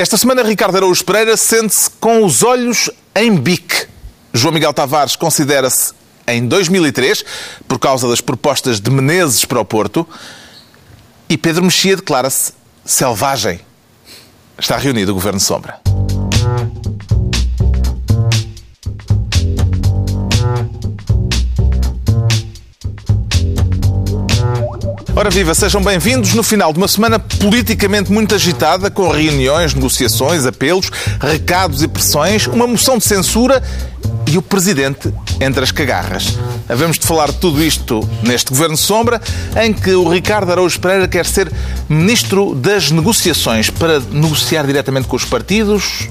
Esta semana, Ricardo Araújo Pereira sente-se com os olhos em bique. João Miguel Tavares considera-se em 2003, por causa das propostas de Menezes para o Porto, e Pedro Mexia declara-se selvagem. Está reunido o Governo Sombra. Ora viva, sejam bem-vindos no final de uma semana politicamente muito agitada, com reuniões, negociações, apelos, recados e pressões, uma moção de censura e o Presidente entre as cagarras. Havemos de falar de tudo isto neste Governo Sombra, em que o Ricardo Araújo Pereira quer ser Ministro das Negociações para negociar diretamente com os partidos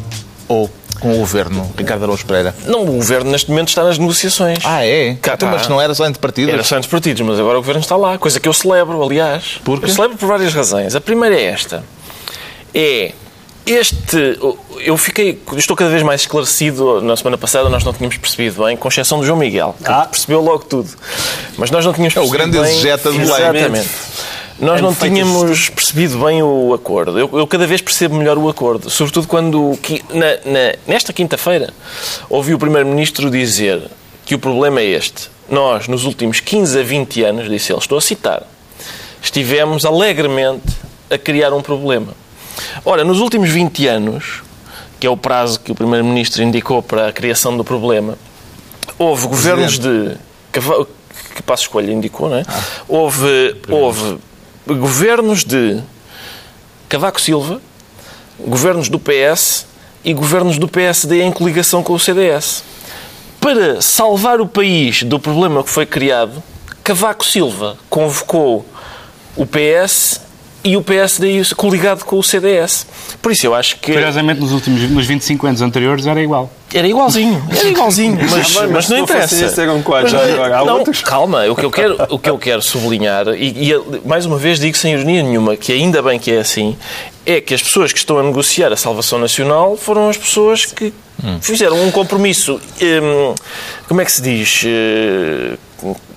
ou com o Governo, Ricardo Araújo Pereira? Não, o Governo neste momento está nas negociações. Ah, é? Cá então, mas não era só entre partidos? Era só entre partidos, mas agora o Governo está lá. Coisa que eu celebro, aliás. Por quê? Eu celebro por várias razões. A primeira é esta. É este... Eu fiquei... Estou cada vez mais esclarecido. Na semana passada nós não tínhamos percebido bem, com exceção do João Miguel, que percebeu logo tudo. Mas nós não tínhamos É o percebido grande exegeta do. Exatamente. Nós não tínhamos percebido bem o acordo. Eu, eu cada vez percebo melhor o acordo. Sobretudo quando, na- na- nesta quinta-feira, ouvi o Primeiro-Ministro dizer que o problema é este. Nós, nos últimos 15 a 20 anos, disse ele, estou a citar, estivemos alegremente a criar um problema. Ora, nos últimos 20 anos, que é o prazo que o Primeiro-Ministro indicou para a criação do problema, houve governos de. Que passo escolha indicou, não é? houve, houve governos de Cavaco Silva, governos do PS e governos do PSD em coligação com o CDS. Para salvar o país do problema que foi criado, Cavaco Silva convocou o PS e o PSD coligado com o CDS. Por isso eu acho que Curiosamente, nos últimos nos 25 anos anteriores era igual. era igualzinho, era igualzinho, mas, mas mas não interessa. isso, eram quatro, Mas já não- há não, outros. Calma, o que eu quero, o que eu quero sublinhar, e, e, mais uma vez digo sem ironia nenhuma, que ainda bem que é assim, é que as pessoas que estão a negociar a salvação nacional foram as pessoas que fizeram um compromisso, hum, como é que se diz, eh,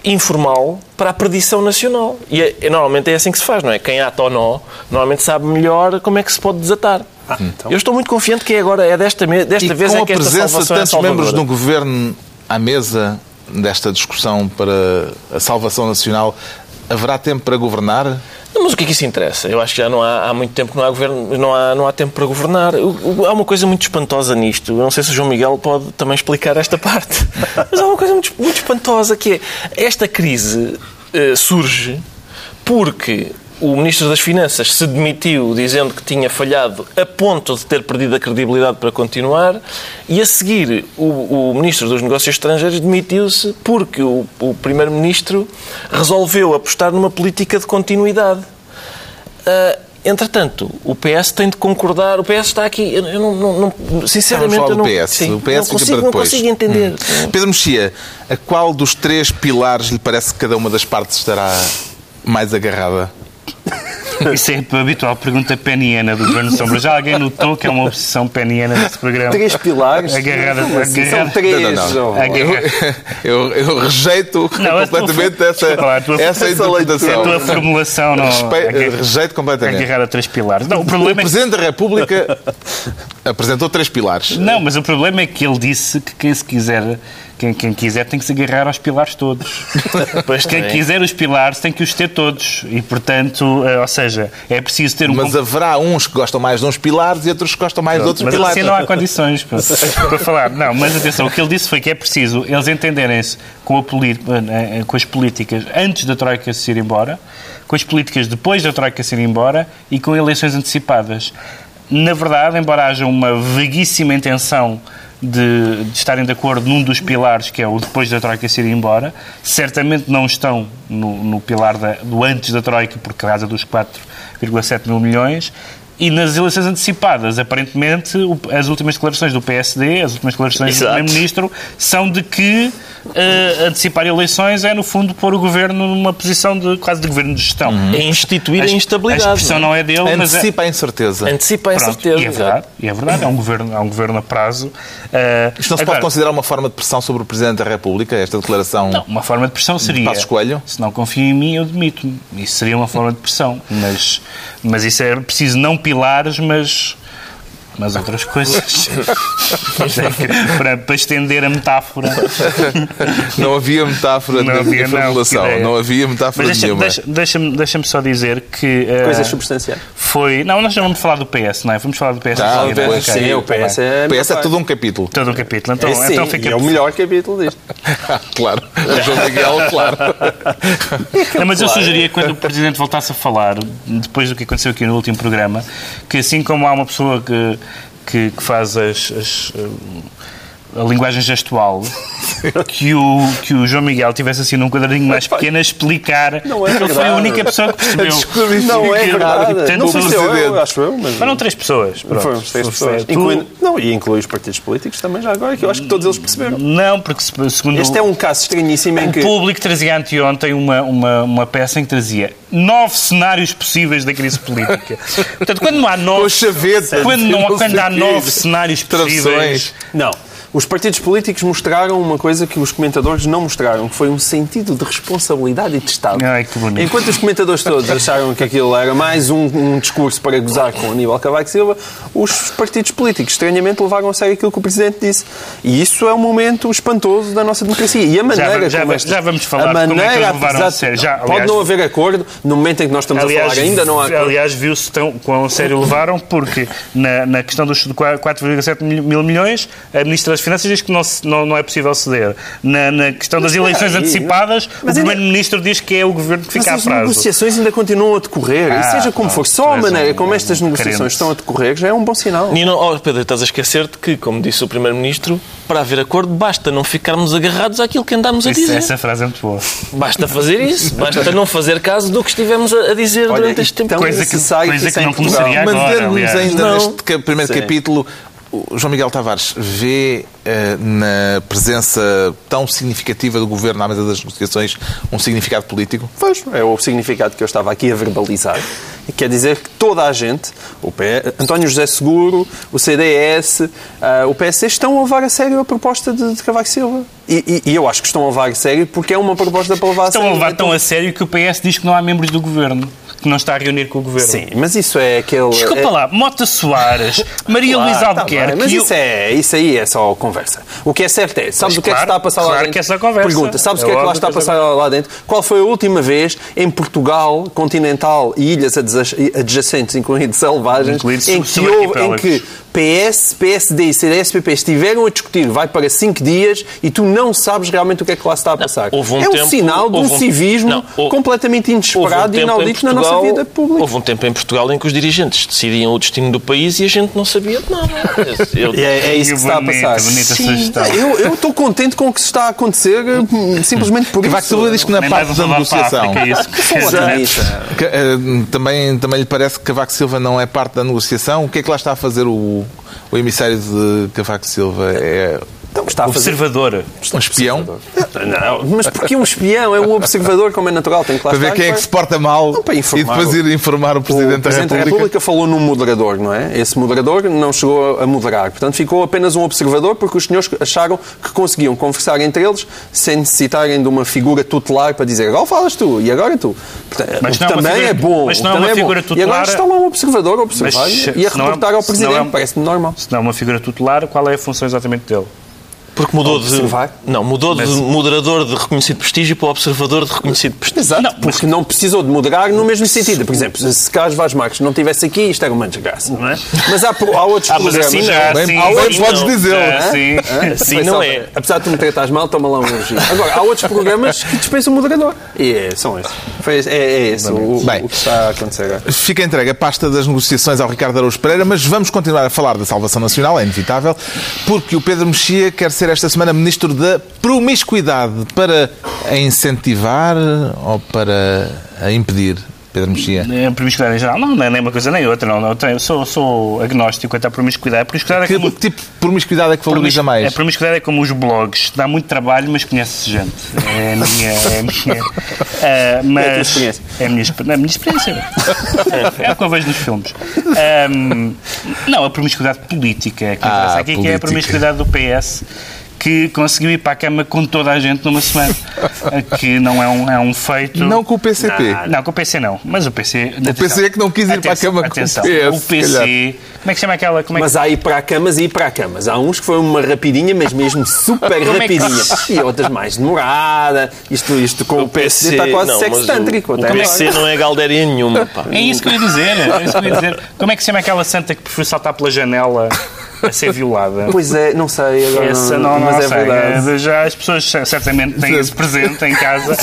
informal para a perdição nacional. E é- é- normalmente é assim que se faz, não é? Quem ata ou nó, normalmente sabe melhor como é que se pode desatar. Eu estou muito confiante que é agora, é desta, desta E vez com é a que esta presença de salvação é tantos membros do Governo à mesa desta discussão para a salvação nacional, haverá tempo para governar? Não, mas o que é que isso interessa? Eu acho que já não há, há muito tempo que não há, governo, não há, não há tempo para governar. Há uma coisa muito espantosa nisto. Eu não sei se o João Miguel pode também explicar esta parte. Mas há uma coisa muito, muito espantosa que é esta crise eh, surge porque o Ministro das Finanças se demitiu dizendo que tinha falhado a ponto de ter perdido a credibilidade para continuar e a seguir o, o Ministro dos Negócios Estrangeiros demitiu-se porque o, o Primeiro-Ministro resolveu apostar numa política de continuidade. Ah, entretanto, o PS tem de concordar. O PS está aqui. Eu, não, não- não- sinceramente, Vamos eu não, PS. sim, o PS não consigo, não consigo entender. Hum. Pedro Mexia, a qual dos três pilares lhe parece que cada uma das partes estará mais agarrada? Isso é a habitual pergunta peniana do Governo Sombra. Já alguém notou que é uma obsessão peniana deste programa? Três pilares. Agarrada- assim? agarrada- São três. Não, não, não. Eu, eu rejeito tua- completamente essa, lá, a tua- essa essa interpretação. A tua formulação não. Rejeito completamente. Agarrada a três pilares. Não, o O problema é que Presidente da República apresentou três pilares. Não, mas o problema é que ele disse que quem se quiser, quem, quem quiser tem que se agarrar aos pilares todos. Pois Quem quiser os pilares tem que os ter todos. E, portanto, eh, ou seja, é preciso ter um... Mas haverá uns que gostam mais de uns pilares e outros que gostam mais de outros Mas pilares. assim não há condições para, para falar. Não, mas atenção, o que ele disse foi que é preciso eles entenderem-se com, poli- eh, com as políticas antes da Troika se ir embora, com as políticas depois da Troika se ir embora e com eleições antecipadas. Na verdade, embora haja uma vaguíssima intenção de, de estarem de acordo num dos pilares, que é o depois da Troika se ir embora, certamente não estão no, no pilar da- do antes da Troika, por causa dos 4,7 mil milhões, e nas eleições antecipadas, aparentemente, as últimas declarações do PSD, as últimas declarações do Exato. Primeiro-Ministro, são de que eh, antecipar eleições é, no fundo, pôr o governo numa posição de quase de governo de gestão. É instituir a, A instabilidade. expressão não é dele, mas é, Antecipa a incerteza. Antecipa a incerteza. e é verdade, e é verdade, é um governo, é um governo a prazo. Eh, Isto não se agora, pode considerar uma forma de pressão sobre o Presidente da República, esta declaração? Não, uma forma de pressão seria. Passos Coelho? Se não confia em mim, eu demito-me. Isso seria uma forma de pressão. Mas, mas isso é preciso não pilares, mas mas outras coisas. para, para estender a metáfora. Não havia metáfora Não de havia, não, formulação. ideia. Não, havia metáfora Mas deixa- nenhuma. deixa- deixa-me deixa só dizer que. eh, Coisas substanciais. Foi. Não, nós já vamos falar do PS, não é? Vamos falar do PS. Tá, pois, ok. Sim, o PS é. O PS é todo um capítulo. Todo um capítulo. Então, É, sim, então fica. é o melhor capítulo disto. claro. O João Miguel, claro. Não, mas eu sugeria que quando o Presidente voltasse a falar, depois do que aconteceu aqui no último programa, que assim como há uma pessoa que, que, que faz as, as, eh, a linguagem gestual, que o, que o João Miguel tivesse assim num quadradinho mais pequeno a explicar Não é que ele foi a única pessoa que percebeu. Não é verdade. Portanto, Não foi- eu, eu, acho eu, mas. Foram três pessoas. pronto. Foram três pessoas. tu- Incluindo- não, e inclui os partidos políticos também, já agora, que eu acho que todos eles perceberam. Não, porque se- segundo Este é um caso estranhíssimo em O que. público trazia anteontem uma, uma, uma peça em que trazia nove cenários possíveis da crise política. Portanto, quando não há nove. chavetas. Quando, não, quando há nove cenários possíveis. Não. Os partidos políticos mostraram uma coisa que os comentadores não mostraram, que foi um sentido de responsabilidade e de Estado. Ai, que bonito. Enquanto os comentadores todos acharam que aquilo era mais um, um discurso para gozar com o Aníbal Cavaco Silva, os partidos políticos, estranhamente, levaram a sério aquilo que o Presidente disse. E isso é um momento espantoso da nossa democracia. E a maneira já esta- já vamos falar a de como é que maneira, levaram a sério. Já, pode aliás- não haver acordo, no momento em que nós estamos Aliás, a falar, ainda não há acordo. aliás viu-se tão, quão a sério levaram, porque na, na questão dos 4,7 mil mil milhões, a Ministra das Finanças diz que não, se- não, não é possível ceder. Na, na questão das espera eleições aí, antecipadas, mas o Primeiro-Ministro diz que é o Governo que Mas fica a as prazo. negociações ainda continuam a decorrer. Ah, e seja como pronto, for, só a maneira um- como estas um negociações crente. estão a decorrer já é um bom sinal. Não, oh, Pedro, estás a esquecer-te que, como disse o Primeiro-Ministro, para haver acordo basta não ficarmos agarrados àquilo que andámos a Isso- dizer. essa frase é muito boa. Basta fazer isso. Basta não fazer caso do que estivemos a a dizer Olha, durante este tempo. então- Coisa que, coisa que que não começaria agora, Mantendo-nos ainda Não. neste primeiro Sim. capítulo, João Miguel Tavares vê na presença tão significativa do governo à mesa das negociações um significado político? Pois, é o significado que eu estava aqui a verbalizar. E quer dizer que toda a gente, o P... António José Seguro, o CDS, ah, o PSD, estão a levar a sério a proposta de, de Cavaco Silva. E, e- e eu acho que estão a levar a sério porque é uma proposta para levar a Estão sério. a levar tão a sério que o PS diz que não há membros do governo, que não está a reunir com o governo. Sim, mas isso é aquele... Desculpa é... lá, Mota Soares, Maria Claro, Luísa tá Albuquerque. bem, mas e o- isso, é, isso aí é só conversa. O que é certo é, sabes Pois o que é que claro, está a passar lá claro dentro? que é só conversa. Pergunta, sabes o É que é que lá está a é passar lá dentro? Qual foi a última vez em Portugal, continental e ilhas adja- adjacentes, incluindo selvagens, Incluídos em que, houve, em que PS, PSD e CDS-PP estiveram a discutir, vai para cinco dias e tu não sabes realmente o que é que lá se está a passar. houve um é um tempo- sinal de um um- civismo não, houve- completamente Houve um inesperado e inaudito na nossa vida pública. Houve um tempo em Portugal em que os dirigentes decidiam o destino do país e a gente não sabia de nada. Eu- É, é isso que se está a passar. bonita Sim. Eu eu estou contente com o que se está a acontecer hum, simplesmente por Cavaco isso. Silva diz que na Nem mais parte da negociação é. Que, eh, também, também lhe parece que Cavaco Silva não é parte da negociação. O que é que lá está a fazer o, o emissário de Cavaco Silva? É Então, está a fazer... Observador. um espião? Não, mas porque um espião é um observador, como é natural, tem que lá Para ver quem é que para- se porta mal Não, para e informar depois o- ir informar o Presidente, O Presidente da República. falou num moderador, não é? Esse moderador não chegou a moderar. Portanto, ficou apenas um observador porque os senhores acharam que conseguiam conversar entre eles sem necessitarem de uma figura tutelar para dizer agora falas tu e agora tu. Portanto, Mas o que não é também figura- é bom. mas não é uma bom. figura E agora tutelar- está lá um observador a observar Mas, e a é- reportar ao é- Presidente. Parece-me normal. Se não é uma figura tutelar, qual é a função exatamente dele? Porque mudou de. Não, mudou Mas- de moderador de reconhecido prestígio para observador de reconhecido prestígio. Exato, Não, porque não precisou de moderar no mesmo sentido. Por exemplo, se Carlos Vaz Marques não estivesse aqui, isto era uma desgraça, não é? Mas há, há outros Ah, mas programas... assim já, Bem, sim, há outros sim, podes dizê-lo. Ah, Sim. Sim, não é. Apesar de tu me tratares mal, toma lá um elogio. Agora, há outros programas que dispensam o moderador. E é, são esses. Foi é, é esse o, Bem. o que está a acontecer agora. Fica entregue a pasta das negociações ao Ricardo Araújo Pereira, mas vamos continuar a falar da salvação nacional, é inevitável, porque o Pedro Mexia quer ser esta semana Ministro da Promiscuidade para a incentivar ou para a impedir, Pedro Mexia? A promiscuidade em geral, não, não é nem uma coisa nem outra. Não, não, eu tenho- sou, sou agnóstico quanto à promiscuidade. A promiscuidade é Que como, tipo de promiscuidade é que valoriza mais? A promiscuidade é como os blogs. Dá muito trabalho, mas conhece-se gente. É a minha... É a minha, ah, mas, É a experiência. É a minha, não, a minha experiência. É o que eu vejo nos filmes. Ahm, não, a promiscuidade política é que Ah, interessa aqui, que é política. a promiscuidade do PS, que conseguiu ir para a cama com toda a gente numa semana. que não é um, é um feito. Não com o PCP. Não, não, com o PC não. Mas o PC. O PC é que não quis ir atenção, para a cama atenção, com o PS. O PC. Como é que chama aquela. Como é que... Mas há ir para a camas e ir para a camas. Há uns que foi uma rapidinha, mas mesmo super é que- rapidinha. E outras mais demorada. Isto, isto com o, PSD está quase não, sextântrico. O, o até PC agora. não é galdéria nenhuma, pá. É isso que eu ia dizer. É isso que eu ia dizer. Como é que se chama aquela santa que preferiu saltar pela janela a ser violada? Pois é, não sei agora. Essa não, não mas é sei. verdade. É, Já as pessoas certamente têm esse presente em casa.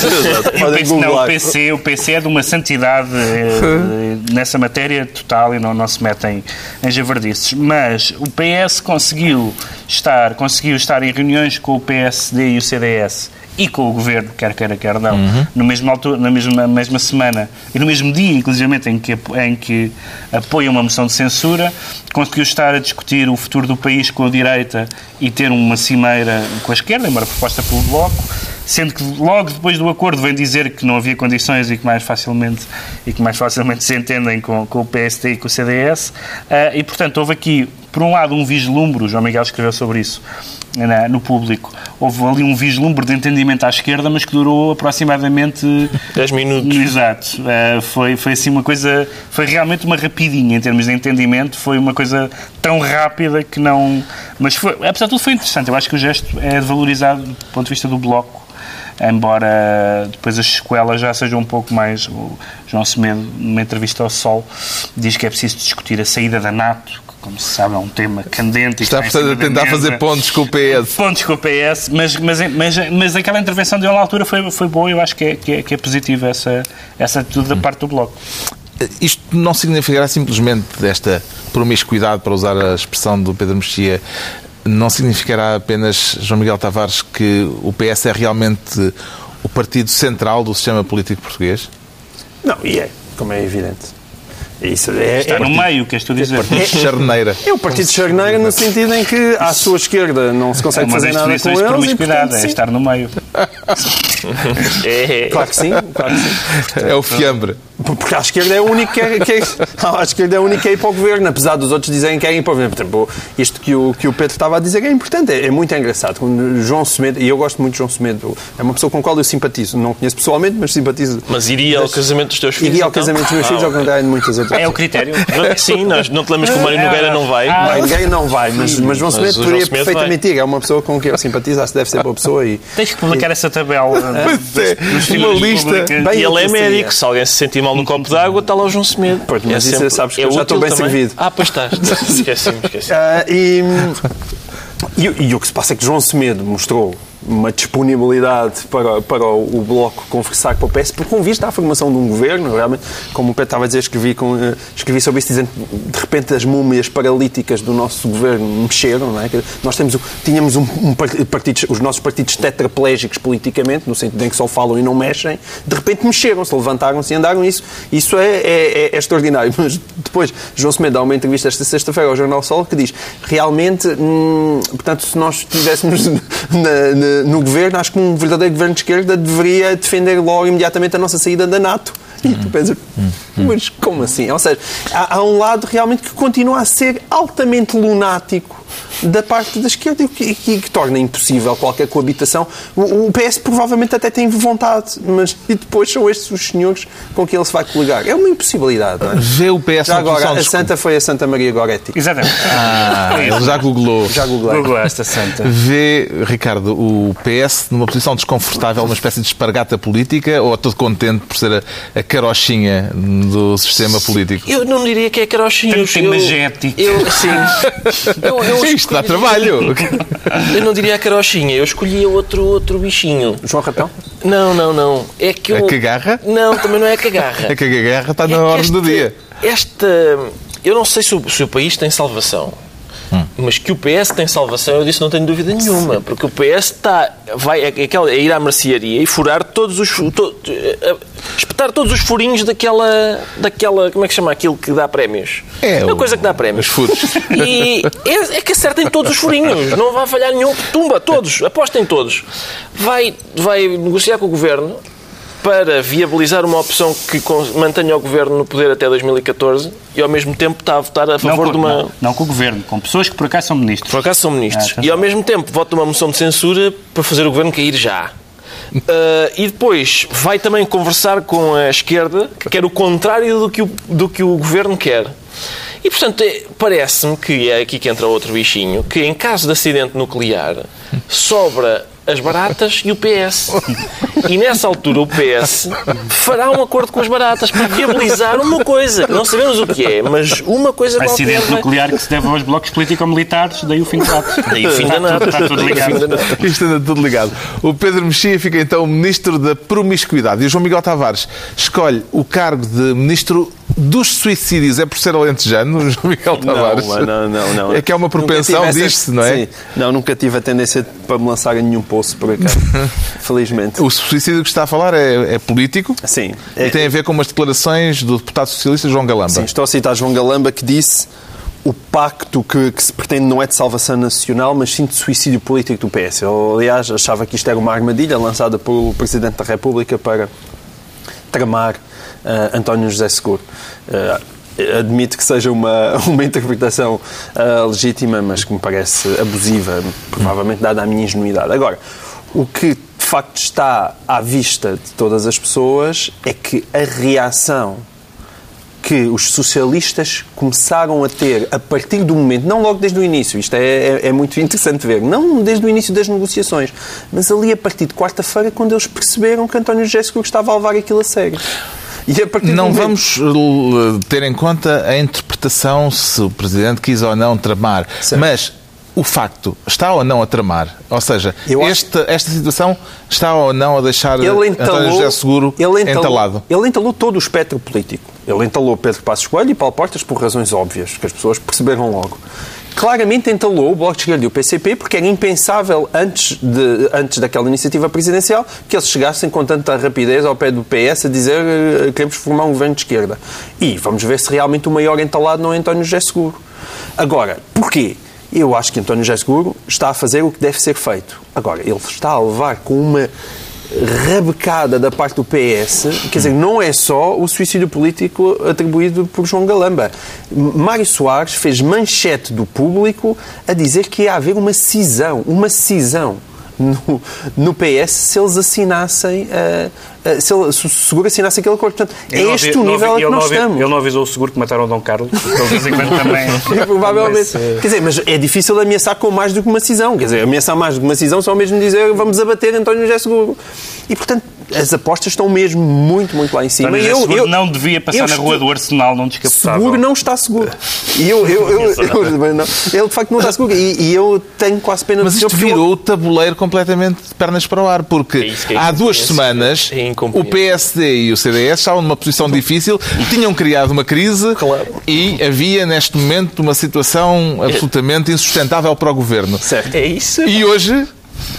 E o PC, não, o. PC, o PC é de uma santidade eh, nessa matéria total e não, não se metem em javardices. Mas o PS conseguiu estar, conseguiu estar em reuniões com o PSD e o CDS e com o governo, quer queira, quer não, no mesmo altura, na mesma, mesma semana e no mesmo dia, inclusive, em que, em que apoia uma moção de censura, conseguiu estar a discutir o futuro do país com a direita e ter uma cimeira com a esquerda, uma proposta pelo Bloco, sendo que logo depois do acordo vem dizer que não havia condições e que mais facilmente, e que mais facilmente se entendem com, com o PSD e com o CDS. Ah, e, portanto, houve aqui, por um lado, um vislumbre, o João Miguel escreveu sobre isso na- no público, houve ali um vislumbre de entendimento à esquerda, mas que durou aproximadamente 10 minutos. Exato. Eh, foi, foi assim uma coisa. Foi realmente uma rapidinha em termos de entendimento. Foi uma coisa tão rápida que não. Mas foi, apesar de tudo, foi interessante. Eu acho que o gesto é valorizado do ponto de vista do bloco. Embora depois as sequelas já sejam um pouco mais. O João Semedo, numa entrevista ao Sol, diz que é preciso discutir a saída da NATO, como se sabe, é um tema candente. e Está, cima a tentar fazer pontos com o PS. pontos com o PS, mas, mas, mas, mas aquela intervenção dele na altura foi, foi boa e eu acho que é, que é, que é positiva essa, essa atitude da parte do Bloco. Isto não significará simplesmente esta promiscuidade, para usar a expressão do Pedro Mexia, não significará apenas, João Miguel Tavares, que o PS é realmente o partido central do sistema político português? Não, e é, como é evidente. Isso é, Está é, no meio, queres tu dizer? Charneira. é o partido de charneira no sentido em que à sua esquerda não se É consegue fazer nada com definições de eles e, promiscuidade, portanto, é estar no meio. É, Claro que sim, claro que sim. É o fiambre. Porque à esquerda é a única que é, que é, à esquerda é a única que é ir para o governo, apesar dos outros dizerem que querem ir para o governo. Por exemplo, isto que o, que o Pedro estava a dizer é importante, é, é muito engraçado. Quando João Semedo, e eu gosto muito de João Semedo, é uma pessoa com a qual eu simpatizo. Não conheço pessoalmente, mas simpatizo. Mas iria ao casamento dos teus filhos? Iria ao então? casamento dos meus Ah, filhos, ao ok. contrário de muitas outras É o critério. Sim, nós não te lembras que o Mário Nogueira não vai? Ah, ninguém não vai, mas, mas João Semedo o João poderia Semedo perfeitamente ir. É uma pessoa com quem eu simpatizo, acho que deve ser boa pessoa e. Tens que publicar essa tabela. Pois é, uma lista. Bem, E ele é médico. Se alguém se sentir mal num copo d'água, está lá o João Semedo. Pois, mas isso sabes que eu já estou bem também. servido. Ah, pois estás. Esqueci-me, esqueci Ah, e, e, e o que se passa é que João Semedo mostrou uma disponibilidade para, para o, o Bloco conversar com o PS, por com vista à formação de um governo, realmente, como o Pedro estava a dizer, escrevi, com, eh, escrevi sobre isso, dizendo de repente as múmias paralíticas do nosso governo mexeram, não é? Nós temos, tínhamos um, um par- partidos, os nossos partidos tetraplégicos politicamente, no sentido em que só falam e não mexem, de repente mexeram-se, levantaram-se e andaram, isso, isso é, é, é- é extraordinário. Mas depois, João Semedo dá uma entrevista esta sexta-feira ao Jornal Sol que diz, realmente, hum, portanto, se nós estivéssemos na- na- no governo, acho que um verdadeiro governo de esquerda deveria defender logo imediatamente a nossa saída da NATO. E tu pensas, mas como assim? Ou seja, há, há um lado realmente que continua a ser altamente lunático da parte da esquerda e que, que- que torna impossível qualquer coabitação. O, o PS provavelmente até tem vontade, mas e depois são estes os senhores com quem ele se vai coligar. É uma impossibilidade, não é? Vê o PS Já agora, a. Santa foi a Santa Maria Goretti. Exatamente. Ah, ele já googlou. Já googlei. Google esta santa. Vê, Ricardo, o PS numa posição desconfortável, uma espécie de espargata política ou todo contente por ser a, a carochinha do sistema político? Eu não diria que é carochinha. Tem- Eu- eu- magético. Eu, sim. Eu, eu Isto dá trabalho. Eu não diria a carochinha. Eu escolhia outro, outro bichinho. João Ratão? Não, não, não. É que eu... A cagarra? Não, também não é a cagarra. É que a guerra está É na que ordem do esta- dia. Esta. Eu não sei se o, se o país tem salvação. Hum. Mas que o PS tem salvação, eu disse não tenho dúvida nenhuma. Porque o PS está. Vai, é, é ir à mercearia e furar todos os. To, eh, espetar todos os furinhos daquela. daquela. Como é que chama aquilo que dá prémios? É, uma coisa que dá prémios. os furos. E é, é que acertem todos os furinhos. Não vai falhar nenhum. Tumba, todos. Apostem todos. Vai, vai negociar com o governo para viabilizar uma opção que mantenha o governo no poder até 2014 e ao mesmo tempo está a votar a favor não, de uma. Não, não, com o governo, com pessoas que por acaso são ministros. Por acaso são ministros. Ah, e ao mesmo tempo vota uma moção de censura para fazer o governo cair já. Uh, e depois vai também conversar com a esquerda, que quer o contrário do que o, do que o governo quer. E, portanto, é, parece-me que é aqui que entra outro bichinho, que em caso de acidente nuclear sobra as baratas e o PS. E nessa altura o PS fará um acordo com as baratas para viabilizar uma coisa. Não sabemos o que é, mas uma coisa qualquer. Acidente nuclear que se deve aos blocos político-militares, daí o fim de NATO. Daí o fim da NATO. Está tudo ligado. Isto anda tudo ligado. O Pedro Mexia fica então Ministro da Promiscuidade e o João Miguel Tavares escolhe o cargo de Ministro dos suicídios é por ser alentejano, João Miguel Tavares? Não, não, não, não. É que é uma propensão, diz-se, não é? Sim. Não, nunca tive a tendência para me lançar em nenhum por acaso. Felizmente. O suicídio que está a falar é, é político? Sim. É... E tem a ver com umas declarações do deputado socialista João Galamba. Sim, estou a citar João Galamba que disse o pacto que, que, se pretende não é de salvação nacional, mas sim de suicídio político do PS. Eu, aliás, achava que isto era uma armadilha lançada pelo Presidente da República para tramar uh, António José Seguro. Uh, admito que seja uma, uma interpretação uh, legítima, mas que me parece abusiva, provavelmente dada a minha ingenuidade. Agora, o que de facto está à vista de todas as pessoas é que a reação que os socialistas começaram a ter a partir do momento, não logo desde o início, isto é, é, é muito interessante ver, não desde o início das negociações, mas ali a partir de quarta-feira, quando eles perceberam que António Seguro estava a levar aquilo a sério. Não vamos eh, ter em conta a interpretação se o Presidente quis ou não tramar, certo. mas o facto está ou não a tramar? Ou seja, esta, esta situação está ou não a deixar ele entalou, António José Seguro ele entalou, entalado? Ele entalou todo o espectro político. Ele entalou Pedro Passos Coelho e Paulo Portas por razões óbvias, que as pessoas perceberam logo claramente entalou o Bloco de Esquerda e o PCP, porque era impensável, antes, de, antes daquela iniciativa presidencial, que eles chegassem com tanta rapidez ao pé do PS a dizer que eh, queremos formar um governo de esquerda. E vamos ver se realmente o maior entalado não é António José Seguro. Agora, porquê? Eu acho que António José Seguro está a fazer o que deve ser feito. Agora, ele está a levar com uma rabecada da parte do PS, quer dizer, não é só o suicídio político atribuído por João Galamba. Mário Soares fez manchete do público a dizer que ia haver uma cisão, uma cisão no, no PS se eles assinassem, uh, uh, se, ele, se o seguro assinasse aquele acordo. Portanto, é este o nível a que nós estamos. Ele não avisou o seguro que mataram Dom Carlos, também. Provavelmente. Quer dizer, mas é difícil ameaçar com mais do que uma cisão. Quer dizer, ameaçar mais do que uma cisão só mesmo dizer vamos abater António José Seguro. E, portanto, as apostas estão mesmo muito, muito lá em cima. António eu, eu, não devia passar na rua do Arsenal, não descapotável. Seguro não está seguro. E eu, eu, eu, eu não, ele de facto não está seguro. E, e eu tenho quase pena Mas isto virou o tabuleiro completamente de pernas para o ar, porque é isso, é há duas semanas é o PSD e o CDS estavam numa posição difícil, tinham criado uma crise claro. e havia neste momento uma situação absolutamente insustentável para o governo. Certo. É isso. E hoje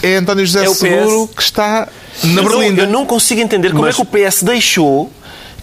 é António José é Seguro que está na Berlinda. Eu não consigo entender como Mas... é que o PS deixou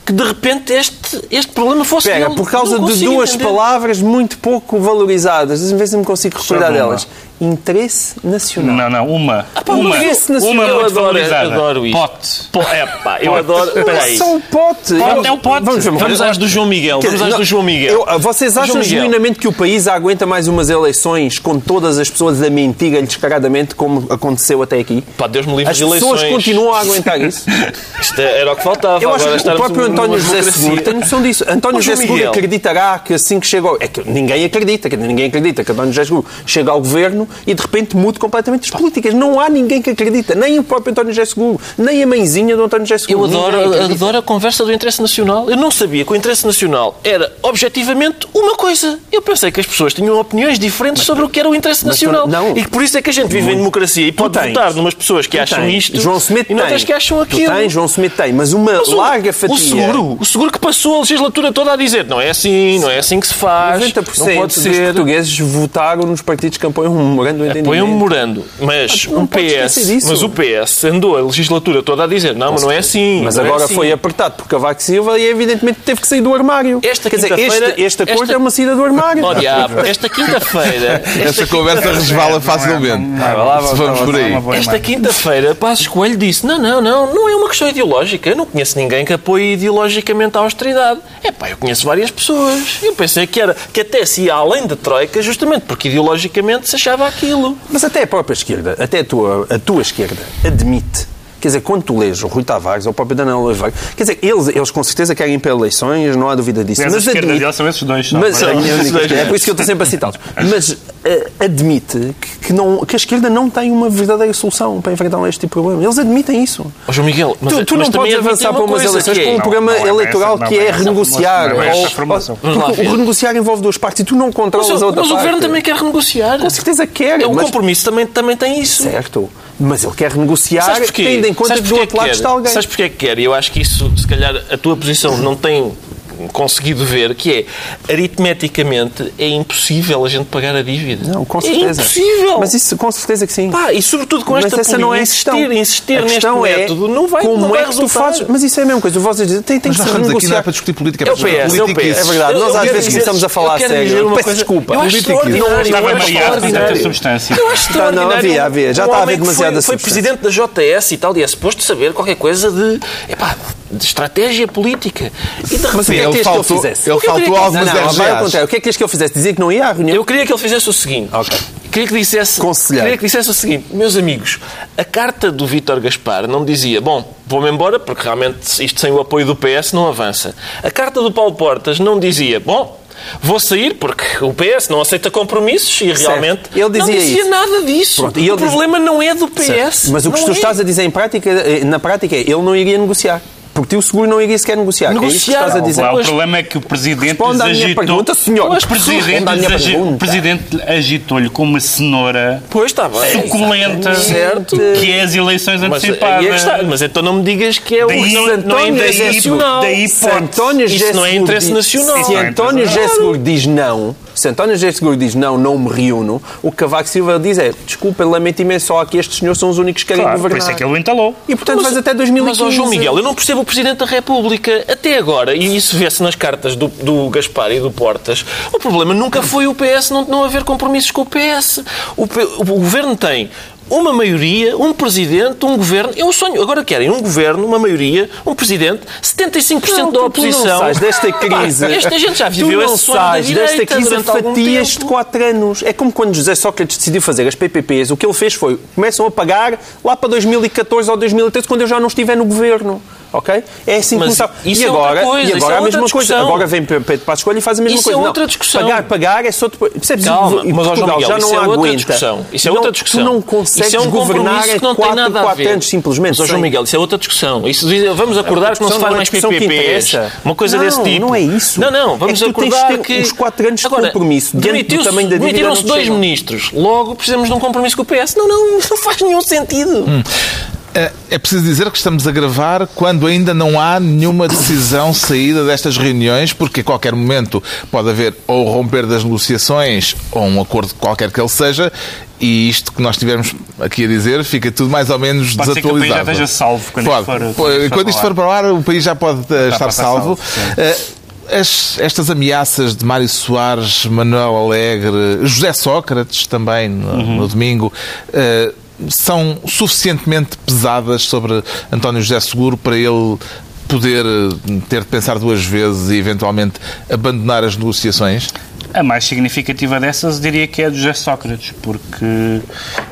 que de repente este, este problema fosse Pega, por causa de duas entender. palavras muito pouco valorizadas, às vezes não me consigo recordar delas interesse nacional. Não, não, uma. Ah, pá, uma interesse nacional. Uma eu adoro, adoro isto. Pote. Po, é, pá, eu adoro. Peraí. Só um pote. pote é o pote. Vamos, vamos, vamos às do João Miguel. Vamos às do João Miguel. Eu, vocês acham genuinamente que o país aguenta mais umas eleições com todas as pessoas a mentir descaradamente como aconteceu até aqui? Pá, Deus me livre As de eleições. pessoas continuam a aguentar isso. Isto era o que faltava. Eu acho que o próprio António José Seguro tem noção disso. António José Seguro acreditará que assim que chega ao... É que ninguém acredita, ninguém acredita que António José Seguro chega ao governo e de repente mude completamente as políticas. Não há ninguém que acredita, nem o próprio António José Seguro, nem a mãezinha do António José Seguro. Eu adoro, adoro a conversa do interesse nacional. Eu não sabia que o interesse nacional era, objetivamente, uma coisa. Eu pensei que as pessoas tinham opiniões diferentes mas, sobre o que era o interesse nacional. Não, e por isso é que a gente vive em democracia e pode votar numas pessoas que acham isto João Smith e noutras tem. que acham aquilo. Tu tens, João Smith tem, mas uma mas larga fatia... O seguro. O seguro que passou a legislatura toda a dizer não é assim, não é assim que se faz, 90% não pode dos ser. portugueses votaram nos partidos que apoiam memorando de Põe um memorando, mas Ah, PS, mas o PS andou a legislatura toda a dizer não, mas não é assim. Mas é agora assim. foi apertado por Cavaco Silva e evidentemente teve que sair do armário. Esta Quer dizer, quinta-feira- este, este acordo esta- é uma saída do armário. Oh, diabo, esta quinta-feira. Essa conversa resvala facilmente. é- Se vamos por aí. Esta quinta-feira, Passos Coelho disse: Não, não, não, não é uma questão ideológica. Eu não conheço ninguém que apoie ideologicamente a austeridade. É pá, eu conheço várias pessoas. Eu pensei que, era, que até se ia além da Troika, justamente porque ideologicamente se achava aquilo. Mas até a própria esquerda, até a tua, a tua esquerda, admite. Quer dizer, quando tu lês o Rui Tavares ou o próprio Daniel Oliveira, quer dizer, eles, eles com certeza querem ir para eleições, não há dúvida disso. Mas esquerda admite, são esses dois. mas, não é? é por isso que eu estou sempre a citá-los. Mas eh, admite que, que não, que a esquerda não tem uma verdadeira solução para enfrentar este tipo de problema. Eles admitem isso. Ó João Miguel, mas, tu tu mas não podes avançar uma para umas eleições que com um é- programa Não, não é eleitoral essa- que é é renegociar. é o renegociar envolve duas partes e tu não Mas, controlas a outra mas o parte. governo também quer renegociar. Com certeza quer. É, o mas- compromisso também, também tem isso. Certo. Mas ele quer renegociar tendo em conta que do outro lado quer? está alguém. Sabes porquê é que quer? E eu acho que isso, se calhar, a tua posição não tem conseguido ver, que é, aritmeticamente, é impossível a gente pagar a dívida. Não, com É certeza. impossível. Mas isso, com certeza que sim. Pá, e sobretudo com Mas esta essa não é política, questão. insistir, insistir a neste é método não vai, como não vai é que tu resultar. fazes. Mas isso é a mesma coisa. Vocês dizem, tem, tem Mas que nós ser estamos aqui não é para discutir política, é É para discutir PS, é o política. PS. É verdade, Eu- nós eu às vezes dizer- estamos a falar sério. Peço desculpa. Eu acho Política extraordinário. A extraordinário. substância. Eu acho Não, não, extraordinário. havia, havia. Já está a haver demasiada foi, presidente da JS e tal, e é suposto saber qualquer coisa de, epá, de estratégia política. E de é repente... Ele queres que ele faltou, fizesse? ele faltou Não, não, vai ao RGAs. contrário. O que é que queres que ele fizesse? Dizia que não ia à reunião? Eu queria que ele fizesse o seguinte. Ok. Queria que dissesse, Conselheiro. queria que dissesse o seguinte, meus amigos, a carta do Vítor Gaspar não dizia, bom, vou-me embora porque realmente isto sem o apoio do PS não avança. A carta do Paulo Portas não dizia, bom, vou sair porque o PS não aceita compromissos e realmente Ele dizia não dizia isso. nada disso. Pronto, e o ele diz- problema não é do PS. Certo. Mas o que tu é. estás a dizer em prática, eh, na prática é ele não iria negociar. Porque o seguro não iria sequer negociar. É isso que Negociar. estás a dizer. Lá, o problema é que o Presidente Responda à minha agitou... pergunta, senhor. O Presidente, agi- pergunta. o Presidente agitou-lhe com uma cenoura Pois está bem. suculenta Certo. que é as eleições Mas, é antecipadas. está. Mas então não me digas que é o Daí- não, não é interesse daí- nacional. daí António Isso não é interesse nacional. Se é António interesse José Seguro diz não, se António José Seguro diz não, não me reúno, o que Cavaco Silva diz é desculpa, lamento imenso, só que estes senhores são os únicos que querem Claro, por governar. isso é que ele o entalou. E portanto vais até 2015. Mas, ó João Miguel, eu não percebo o Presidente da República. Até agora, e isso vê-se nas cartas do, do Gaspar e do Portas, o problema nunca foi o PS não, não haver compromissos com o PS. O, o Governo tem uma maioria, um Presidente, um Governo. É um sonho. Agora querem um Governo, uma maioria, um Presidente, 75% Não, da tu- tu oposição. não sais desta crise. Pá, Esta gente já Tu viveu não esse sonho da sais desta direita crise fatias de tempo. 4 anos. É como quando José Sócrates decidiu fazer as PPPs. O que ele fez foi, começam a pagar lá para 2014 ou 2013, quando eu já não estiver no governo. Ok? É assim que começava. isso E é outra agora, coisa, e isso agora é a mesma outra coisa. Agora vem Pedro Passos Coelho e faz a mesma Isso coisa. é Não, outra discussão. Pagar, pagar é só depois. Percebes? Calma, E Portugal Miguel, já isso não é outra aguenta. discussão. Isso é Não- outra discussão. Tu não consegues isso é um governar que não tem 4, nada a 4 ver. anos, simplesmente. Mas, João Miguel, isso é outra discussão. Isso vamos acordar que não se faz não é mais PPPs. Uma coisa Não, desse tipo. não é isso. Não, não, vamos É acordar que... os quatro anos de compromisso diante do tamanho da dívida Demitiram-se não dois ministros. Logo, precisamos de um compromisso com o PS. Não, não, não faz nenhum sentido. É é preciso dizer que estamos a gravar quando ainda não há nenhuma decisão saída destas reuniões, porque a qualquer momento pode haver ou romper das negociações ou um acordo qualquer que ele seja, e isto que nós tivemos aqui a dizer fica tudo mais ou menos Pode ser que o país já desatualizado. esteja salvo quando pode. isto for- quando Quando isto para for para o ar, o país já pode eh, estar para estar salvo. Eh, as- estas ameaças de Mário Soares, Manuel Alegre, José Sócrates também no, Uhum. no domingo, eh, são suficientemente pesadas sobre António José Seguro para ele poder eh, ter de pensar duas vezes e eventualmente abandonar as negociações? A mais significativa dessas diria que é a de José Sócrates, porque,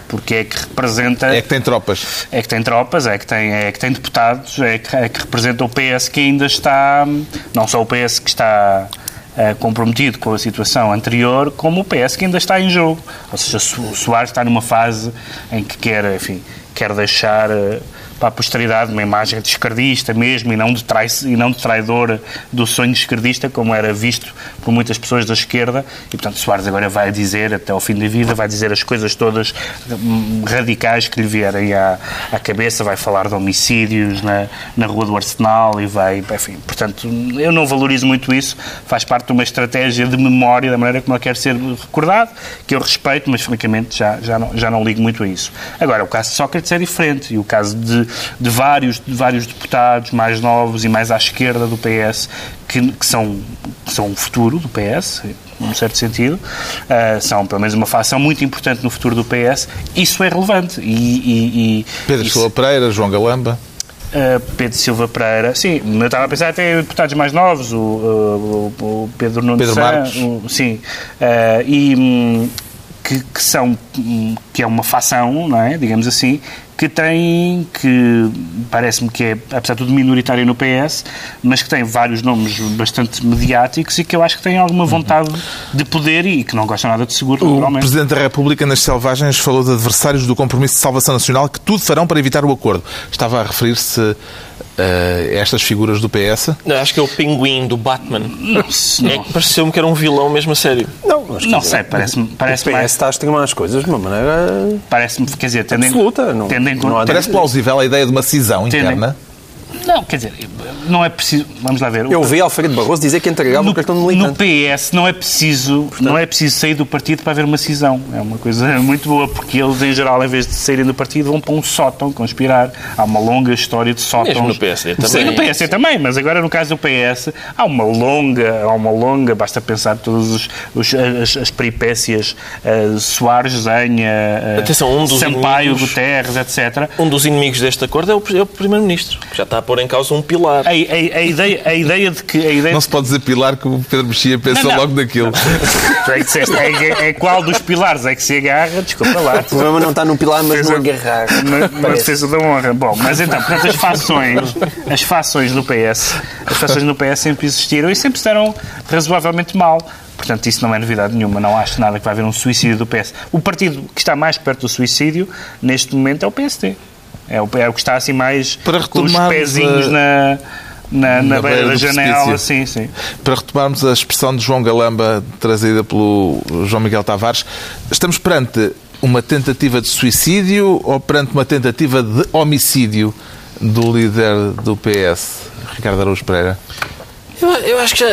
porque é que representa. É que tem tropas. É que tem tropas, é que tem, é que tem deputados, é que, é que representa o PS que ainda está, não só o PS que está comprometido com a situação anterior, como o PS que ainda está em jogo. Ou seja, o Soares está numa fase em que quer, enfim, quer deixar uh, para a posteridade uma imagem de esquerdista mesmo e não de, trai e não de traidor do sonho esquerdista, como era visto por muitas pessoas da esquerda. E, portanto, Soares agora vai dizer, até ao fim da vida, vai dizer as coisas todas hum, radicais que lhe vierem à, à cabeça, vai falar de homicídios na, na Rua do Arsenal e vai, enfim, portanto, eu não valorizo muito isso, faz parte de uma estratégia de memória, da maneira como ele quer ser recordado, que eu respeito, mas francamente já, já, não, já não ligo muito a isso. Agora, o caso de Sócrates é diferente e o caso de de, vários, de vários deputados mais novos e mais à esquerda do PS que, que são, que são o futuro do PS, num certo sentido, uh, são pelo menos uma facção muito importante no futuro do PS, isso é relevante. E, e, e Pedro Silva Pereira, João Galamba. Uh, Pedro Silva Pereira, sim, eu estava a pensar até deputados mais novos, o, o, o Pedro Nunes Pedro Marcos. O, sim, uh, e hum, que, que, são hum, que é uma facção, não é, digamos assim, que tem, que parece-me que é, apesar de tudo, minoritário no PS, mas que tem vários nomes bastante mediáticos e que eu acho que tem alguma vontade de poder e que não gosta nada de seguro, O Presidente da República, nas selvagens, falou de adversários do compromisso de salvação nacional que tudo farão para evitar o acordo. Estava a referir-se uh, estas figuras do PS? Não, acho que é o pinguim do Batman. Não, não. É que pareceu-me que era um vilão mesmo a sério. Não, não sei, parece-me parece o PS mais... está a extremar as coisas de uma maneira... Parece-me, quer dizer, tendo absoluta. Em, tendo em, não parece plausível a ideia de uma cisão interna? Não, quer dizer, não é preciso. Vamos lá ver. Eu ouvi Alfredo Barroso dizer que entregava o cartão de militante. No PS não é preciso, Portanto, não é preciso sair do partido para haver uma cisão. É uma coisa muito boa, porque eles, em geral, em vez de saírem do partido, vão para um sótão conspirar. Há uma longa história de sótãos. Mesmo no PSD também. Sim, no PSD também, mas agora no caso do PS há uma longa, há uma longa, basta pensar todas os, os, as, as peripécias uh, Soares, Zenha, uh, Atenção, um dos Sampaio, inimigos, Guterres, etc. Um dos inimigos deste acordo é o, é o Primeiro-Ministro, que já está a pôr em causa um pilar. A, a, a, ideia, a ideia de que. A ideia não se pode dizer pilar que o Pedro Mexia não, não. logo daquilo. É, disseste, é, é, qual dos pilares é que se agarra? Desculpa lá. O problema não está no pilar, mas no agarrar. Na, defesa da honra. Bom, mas então, portanto, as fações, as fações do PS, as fações do PS sempre existiram e sempre se deram razoavelmente mal. Portanto, isso não é novidade nenhuma. Não acho nada que vai haver um suicídio do PS. O partido que está mais perto do suicídio, neste momento, é o PSD. É o, é o que está assim mais Para com os pezinhos a... na, na, na, na, beira, beira da janela, sim, sim. Para retomarmos a expressão de João Galamba, trazida pelo João Miguel Tavares, estamos perante uma tentativa de suicídio ou perante uma tentativa de homicídio do líder do PS, Ricardo Araújo Pereira? Eu, eu acho que já,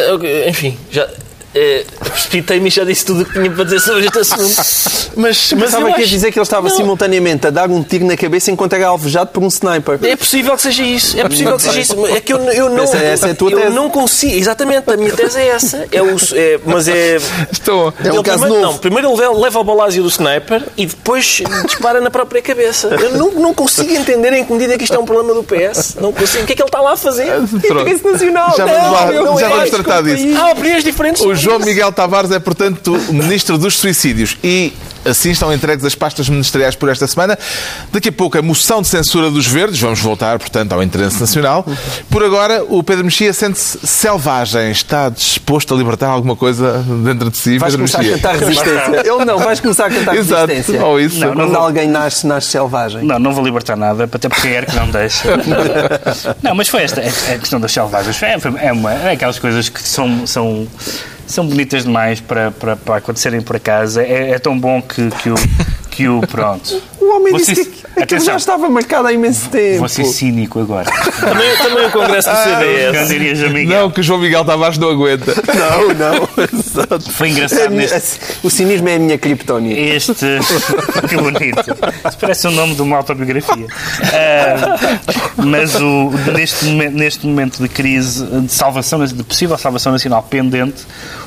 enfim, já, é, precipitei-me e já disse tudo o que tinha para dizer sobre este assunto. Mas, mas estava aqui acho... a dizer que ele estava não. simultaneamente a dar um tiro na cabeça enquanto era alvejado por um sniper. É possível que seja isso. É possível que seja isso. É que eu, eu não. Essa, essa é a tua eu tese. não consigo. Exatamente, a minha tese é essa. É o, é, mas é. Estou. É um caso primeiro, novo. Não, primeiro ele leva, o balásio do sniper e depois dispara na própria cabeça. Eu não, não consigo entender em que medida que isto é um problema do PS. Não consigo. O que é que ele está lá a fazer? Interesse nacional. Já vamos, lá, não, já vamos tratar disso. Há opiniões diferentes. O João Miguel Tavares é, portanto, o Ministro dos Suicídios. E assim estão entregues as pastas ministeriais por esta semana. Daqui a pouco a moção de censura dos verdes. Vamos voltar, portanto, ao interesse nacional. Por agora, o Pedro Mexia sente-se selvagem. Está disposto a libertar alguma coisa dentro de si, vais Pedro começar a cantar resistência. Ele não, vais começar a cantar Exato. resistência. Ou isso. Não, Quando não alguém nasce, nasce selvagem. Não, não vou libertar nada, até porque é que não deixa. não, mas foi esta a questão das selvagens. É, é, uma, é aquelas coisas que são, são são bonitas demais para, para, para acontecerem por acaso. É, é tão bom que, que, o, que o. Pronto. O homem Você, disse que aquilo já estava marcado há imenso tempo. Vou ser cínico agora. também, também o Congresso do CDS. Ah, não, que o João Miguel Tavares não aguenta. Não, não. Foi engraçado é neste... O cinismo é a minha criptonita. Este. que bonito. Isso parece o nome de uma autobiografia. Uh, mas o, neste, momento, neste momento de crise, de salvação, de possível salvação nacional pendente,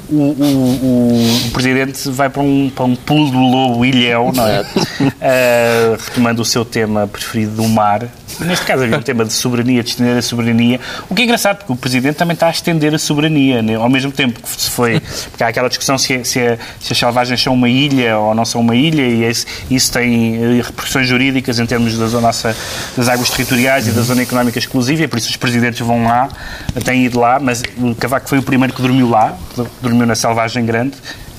o, o, o, Presidente vai para um, para um pulo do lobo ilhéu, não é? Uh, retomando o seu tema preferido do mar, Neste caso havia um tema de soberania, de estender a soberania. O que é engraçado, porque o Presidente também está a estender a soberania, né? ao mesmo tempo que se foi. Porque há aquela discussão se, se, é, se as selvagens são uma ilha ou não são uma ilha, e esse, isso tem eh, repercussões jurídicas em termos da nossa, das águas territoriais e da zona económica exclusiva, e por isso os Presidentes vão lá, têm ido lá, mas o Cavaco foi o primeiro que dormiu lá, dormiu na Selvagem Grande,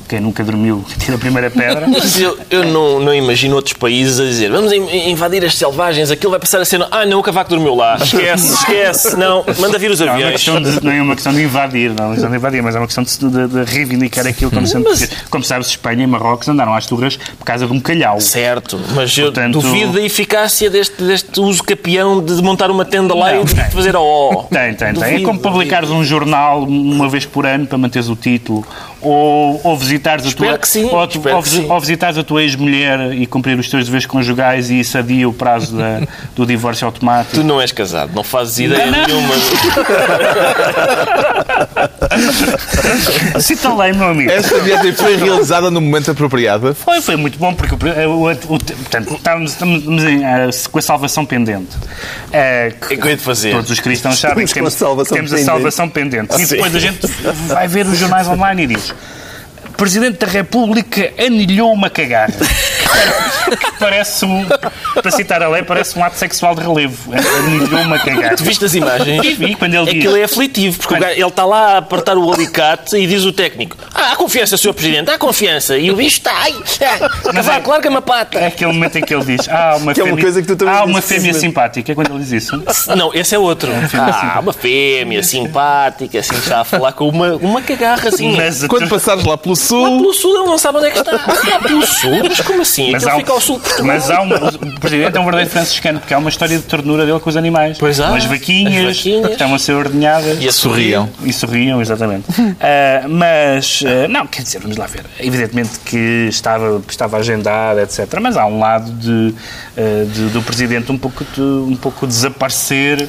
quem nunca dormiu tira a primeira pedra. Mas eu, eu não, não imagino outros países a dizer vamos in- invadir as selvagens, aquilo vai passar a ser. Ah, não, o cavaco dormiu lá. Esquece, esquece. Não, manda vir os Não, é uma aviões. de- não é uma questão de invadir, não é uma questão de invadir, mas é uma questão de, de- de reivindicar aquilo como sendo Mas-. Como sabes, Espanha e Marrocos andaram às turras por causa de um calhau. Certo, mas eu Portanto- duvido da eficácia deste, deste uso capião de montar uma tenda lá Não, e tem. fazer a O. Tem, tem, tem. É Duvido, como publicares um jornal uma vez por ano para manteres o título, ou, ou visitares a Espero tua, que sim, ou, ou que sim. ou visitares a tua ex-mulher e cumprir os teus deveres conjugais e isso adia o prazo da- do divórcio automático. Tu não és casado, não fazes ideia nenhuma. Cita lei, meu amigo. Esta viagem foi realizada no momento apropriado. Foi, foi muito bom, porque o, o, o- portanto, estávamos, estamos em, eh, com a salvação pendente. O que é que de fazer? Todos os cristãos sabem que Estamos temos, a salvação temos a pendente. salvação pendente. E sim. depois a gente vai ver os jornais online e diz: O Presidente da República anilhou uma cagarra. Que parece um, para citar a lei, parece um ato sexual de relevo. Anilhou uma cagarra. Tu viste as imagens? E vi quando ele diz. Aquilo é aflitivo, porque o gajo- ele está lá a apertar o alicate e diz o técnico: Ah, há confiança, Sr. Presidente, há confiança. E o bicho está, ai, cavaco, larga-me a pata. É aquele momento em que ele diz: Ah, uma Que é uma fêmea, coisa que tu também há uma fêmea simpática. É quando ele diz isso. Não, esse é outro. Ah, uma fêmea simpática, assim, já a falar com uma, uma cagarra assim. Mas Quando passares lá pelo Lá sul, pelo sul ele não sabe onde é que está. Lá pelo sul? Mas como assim? Mas Aquilo há, um- fica ao sul mas há um, o presidente é um verdadeiro franciscano, porque há uma história de ternura dele com os animais. Pois há, As vaquinhas, as vaquinhas. que estão a ser ordenhadas. E a sorriam. E sorriam, exatamente. Ah, mas, ah, não, quer dizer, vamos lá ver. Evidentemente que estava, estava agendado, etc. Mas há um lado de, ah, de- do presidente um pouco, de, um pouco desaparecer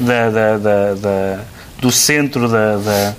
da, da- da- da- do centro da, da,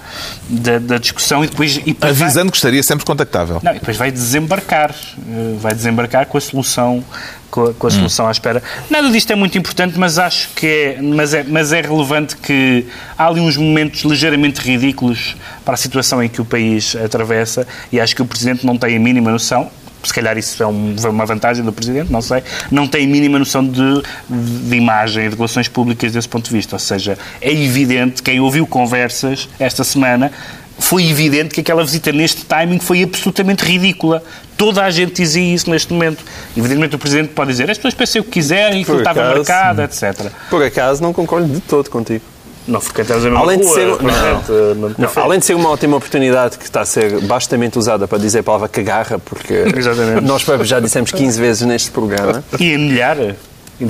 da- da discussão e depois. E depois vai- avisando que estaria sempre contactável. não, e depois vai desembarcar. eh, Vai desembarcar com a solução com a, com a solução à espera. Nada disto é muito importante, mas acho que é mas, é, mas é relevante que há ali uns momentos ligeiramente ridículos para a situação em que o país atravessa e acho que o Presidente não tem a mínima noção. Se calhar isso é um- uma vantagem do Presidente, não sei. Não tem a mínima noção de, de imagem e de relações públicas desse ponto de vista. Ou seja, é evidente, quem ouviu conversas esta semana foi evidente que aquela visita neste timing foi absolutamente ridícula. Toda a gente dizia isso neste momento. Evidentemente o Presidente pode dizer as pessoas pensam o que quiserem, aquilo estava acaso, marcado, etc. Por acaso, não concordo de todo contigo. Não frequentamos a mesma Além de rua, ser- provavelmente, não. não- Não, além de ser uma ótima oportunidade que está a ser bastante usada para dizer a palavra cagarra, porque Exatamente. nós já dissemos 15 vezes neste programa. E a milhar.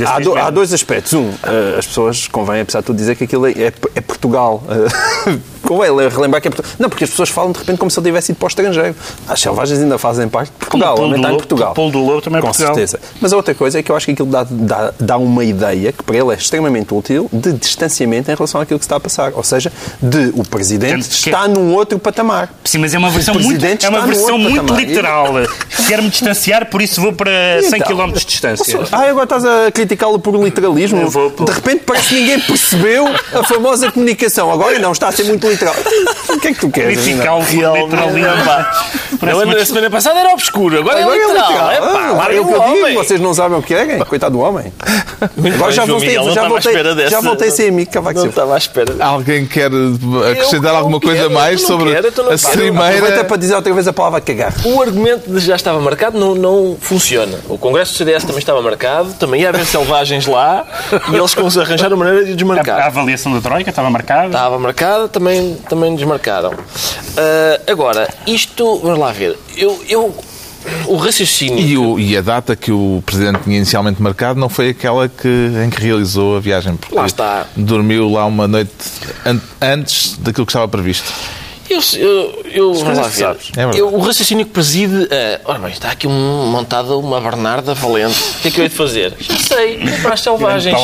Há, do- há dois aspectos. Um, eh, as pessoas, convém, apesar de tudo, dizer que aquilo é, é- é Portugal. Convém relembrar que é Portugal. Não, porque as pessoas falam de repente como se ele tivesse ido para o estrangeiro. As selvagens ainda fazem parte de Portugal, também está em Portugal. o Pulo do Lobo também é Com Portugal. certeza. Mas a outra coisa é que eu acho que aquilo dá, dá, dá uma ideia, que para ele é extremamente útil, de distanciamento em relação àquilo que se está a passar. Ou seja, de o Presidente que- está num outro patamar. Sim, mas é uma versão muito, é uma versão muito patamar. literal. Quero-me distanciar, por isso vou para 100 então? km de distância. Ah, agora estás a criticá-lo por literalismo? Vou. De repente parece que ninguém percebeu a famosa comunicação. Agora não, está a ser muito literal. O que é que tu queres? Criticá-lo por literalismo. Na semana passada era obscuro, agora, Agora é é literal. literal. É pá, Ah, é o que o eu digo, homem. vocês não sabem o que querem. Coitado do homem. Agora bem, já voltei, Miguel, já voltei, já voltei a ser amigo Cavaco Não Silva. estava à espera. Alguém quer acrescentar Eu- alguma coisa quero, mais sobre quero, a cimeira? para dizer outra vez a palavra cagar. O argumento de já estava marcado não, não funciona. O Congresso do CDS também estava marcado, também ia haver selvagens lá e eles cons- arranjaram maneira de o A, a desmarcar. avaliação da Troika estava marcada. Estava marcada, também, também desmarcaram. Ah, agora, isto, vamos lá ver. Eu, eu, o raciocínio. E, o- e a data que o Presidente tinha inicialmente marcado não foi aquela que, em que realizou a viagem, porque Lá está. dormiu lá uma noite an- antes daquilo que estava previsto. Eu, eu, eu vamos lá ver. É. Eu- o raciocínio que preside. Uh, ora bem, está aqui um, montada uma Bernarda valente. O que é que eu hei de fazer? Já sei, vou para as selvagens.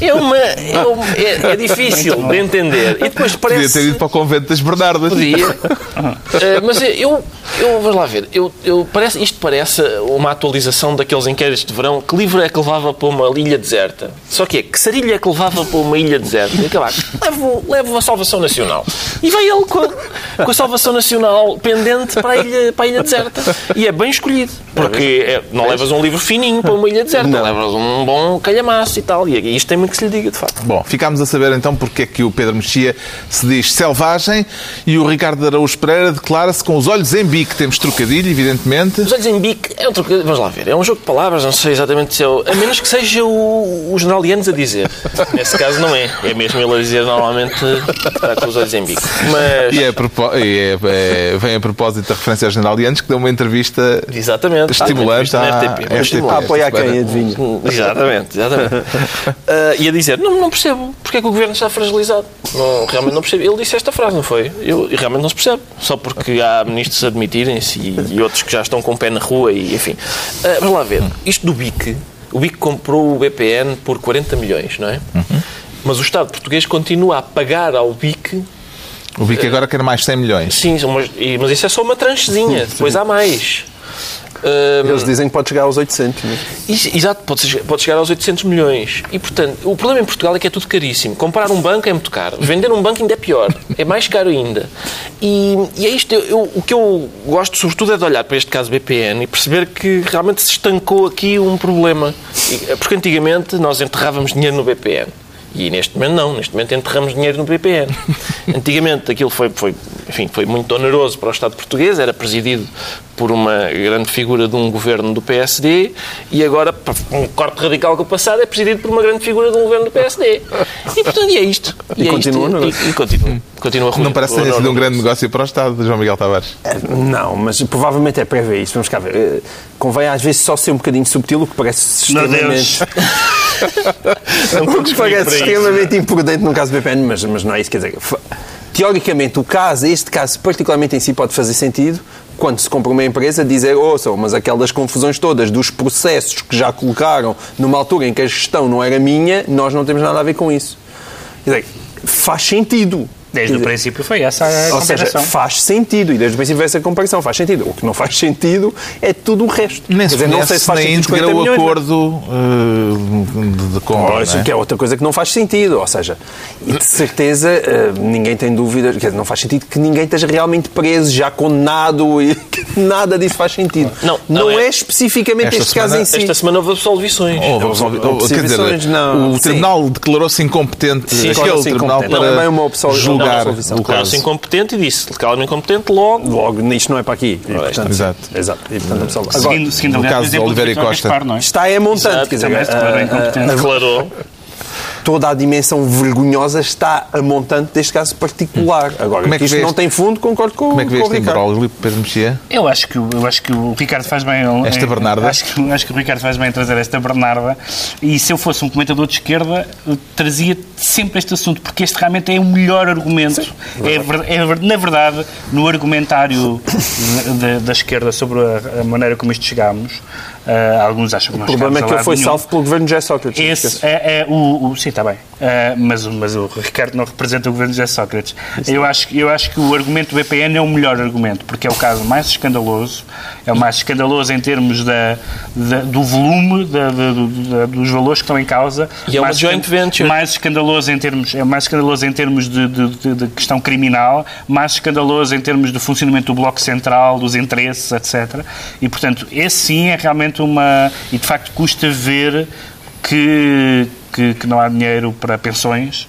É, uma, é, uma- é- é difícil de entender. E depois Podia parece. ter ido para o convento das Bernardas. Podia. Eh, mas eu, eu, vamos lá ver, eu, eu, parece, isto parece uma atualização daqueles inquéritos de verão. Que livro é que levava para uma ilha deserta? Só que é, que sarilha é que levava para uma ilha deserta? E acabar, levo, levo a Salvação Nacional. E vai ele com a, com a Salvação Nacional pendente para a, ilha, para a ilha deserta. E é bem escolhido. Porque é- não levas um livro fininho para uma ilha deserta, levas um bom calhamaço e tal. E isto tem muito que se lhe diga, de facto. Bom, ficámos a saber então porque é que o Pedro Mexia se diz selvagem e o Ricardo Araújo Pereira declara-se com os olhos em bico. temos trocadilho, evidentemente. Os olhos em bico é um trocadilho. Vamos lá ver. É um jogo de palavras, não sei exatamente se é o... A menos que seja o, o general Yanes a dizer. Nesse caso não é. É mesmo ele a dizer normalmente está com os olhos em bico. Mas... E, é, e é- é- vem a propósito da referência ao general Yanes, que deu uma entrevista Exatamente. estimulante Ah, à na RTP, RTP. a esta quem? Adivinha. Exatamente, exatamente. Ah, e a dizer, não, não percebo, porque é que o governo está fragilizado? Não, realmente não percebo. Ele disse esta frase, não foi? Eu, e realmente não se percebe. Só porque há ministros a admitirem-se e, e outros que já estão com o pé na rua e enfim. Ah, vamos lá ver. Isto do BIC, o BIC comprou o BPN por 40 milhões, não é? Mas o Estado português continua a pagar ao BIC O bico agora quer mais 100 milhões. Sim, e- mas isso é só uma tranchezinha, depois há mais. Eles dizem que pode chegar aos 800. Não é? Isso, Exato, pode, pode chegar aos 800 milhões. E, portanto, o problema em Portugal é que é tudo caríssimo. Comprar um banco é muito caro. Vender um banco ainda é pior. É mais caro ainda. E, e é isto. eu- eu- o que eu gosto, sobretudo, é de olhar para este caso BPN e perceber que realmente se estancou aqui um problema. Porque antigamente nós enterrávamos dinheiro no BPN. E neste momento não, neste momento enterramos dinheiro no BPN. Antigamente aquilo foi, foi, enfim, foi muito oneroso para o Estado português, era presidido por uma grande figura de um governo do PSD e agora, um corte radical com o passado, é presidido por uma grande figura de um governo do PSD. E portanto, e é isto. E é continua, isto. não é? E, e continua. Continua ruim. Não parece que tenha sido um grande negócio para o Estado, João Miguel Tavares. Não, mas provavelmente é para ver isso. Vamos cá ver. Eh, Convém às vezes só ser um bocadinho subtil, o que parece Meu extremamente... Não o que toques comigo parece. Extremamente imprudente no caso do BPN, mas, mas não é isso. Quer dizer, teoricamente, o caso, este caso particularmente em si, pode fazer sentido quando se compra uma empresa dizer, ouçam, mas aquelas confusões todas dos processos que já colocaram numa altura em que a gestão não era minha, nós não temos nada a ver com isso. Quer dizer, faz sentido. Desde o princípio foi essa a ou seja, comparação. faz sentido, e desde o princípio essa comparação faz sentido. O que não faz sentido é tudo o resto. Nem Quer se dizer, não sei se faz sentido os íntegra 40 o milhões, acordo eh, de, de compra, Pois, não é? que é outra coisa que não faz sentido. Ou seja, e de certeza eh, ninguém tem dúvidas, quer dizer, não faz sentido que ninguém esteja realmente preso, já condenado e que nada disso faz sentido. Não, não, não é- é, especificamente Esta este caso semana- em si. Esta semana houve absolvições. Houve, absolvições, não. o tribunal declarou-se incompetente, Sim, aquele declarou-se tribunal incompetente. para Não é julgar absolvição. o Declarou-se caso. incompetente e disse declarou-me incompetente logo. Logo, isto não é para aqui. E, portanto, Exato. Exato. E, portanto, absolve. Agora, Seguindo, seguindo no aliás, caso de Oliveira e Costa. Gaspar, é? está é montante, Exato, quer dizer, também se declarou a- incompetente. Declarou. Toda a dimensão vergonhosa está a montante deste caso particular. Agora, Como é que isto não tem fundo, concordo com, Como é que vê com o este imbróglio, Pedro Mexia? Eu acho que, o- eu acho que o Ricardo faz bem. Esta Bernarda? Acho que, acho que o Ricardo faz bem em trazer esta Bernarda. E se eu fosse um comentador de esquerda, trazia sempre este assunto, porque este realmente é o melhor argumento. É, ver- é ver- na verdade, no argumentário de- de- da esquerda sobre a, a maneira como isto chegámos, eh, alguns acham que O nós problema é que ele foi nenhum. salvo pelo governo de José Sócrates. Esse é, é o, o- Sim, está bem. Ah, mas, o- mas o Ricardo não representa o governo de José Sócrates. Eu acho, que- eu acho que o argumento do BPN é o melhor argumento, porque é o caso mais escandaloso, é o mais escandaloso em termos da, da- do volume da- da- do- da- dos valores que estão em causa. E é uma mais joint venture. Mais escandaloso em termos, é mais escandaloso em termos de, de- de- de questão criminal, mais escandaloso em termos do funcionamento do Bloco Central, dos interesses, etc. E, portanto, esse sim é realmente uma... E, de facto, custa ver que, que, que não há dinheiro para pensões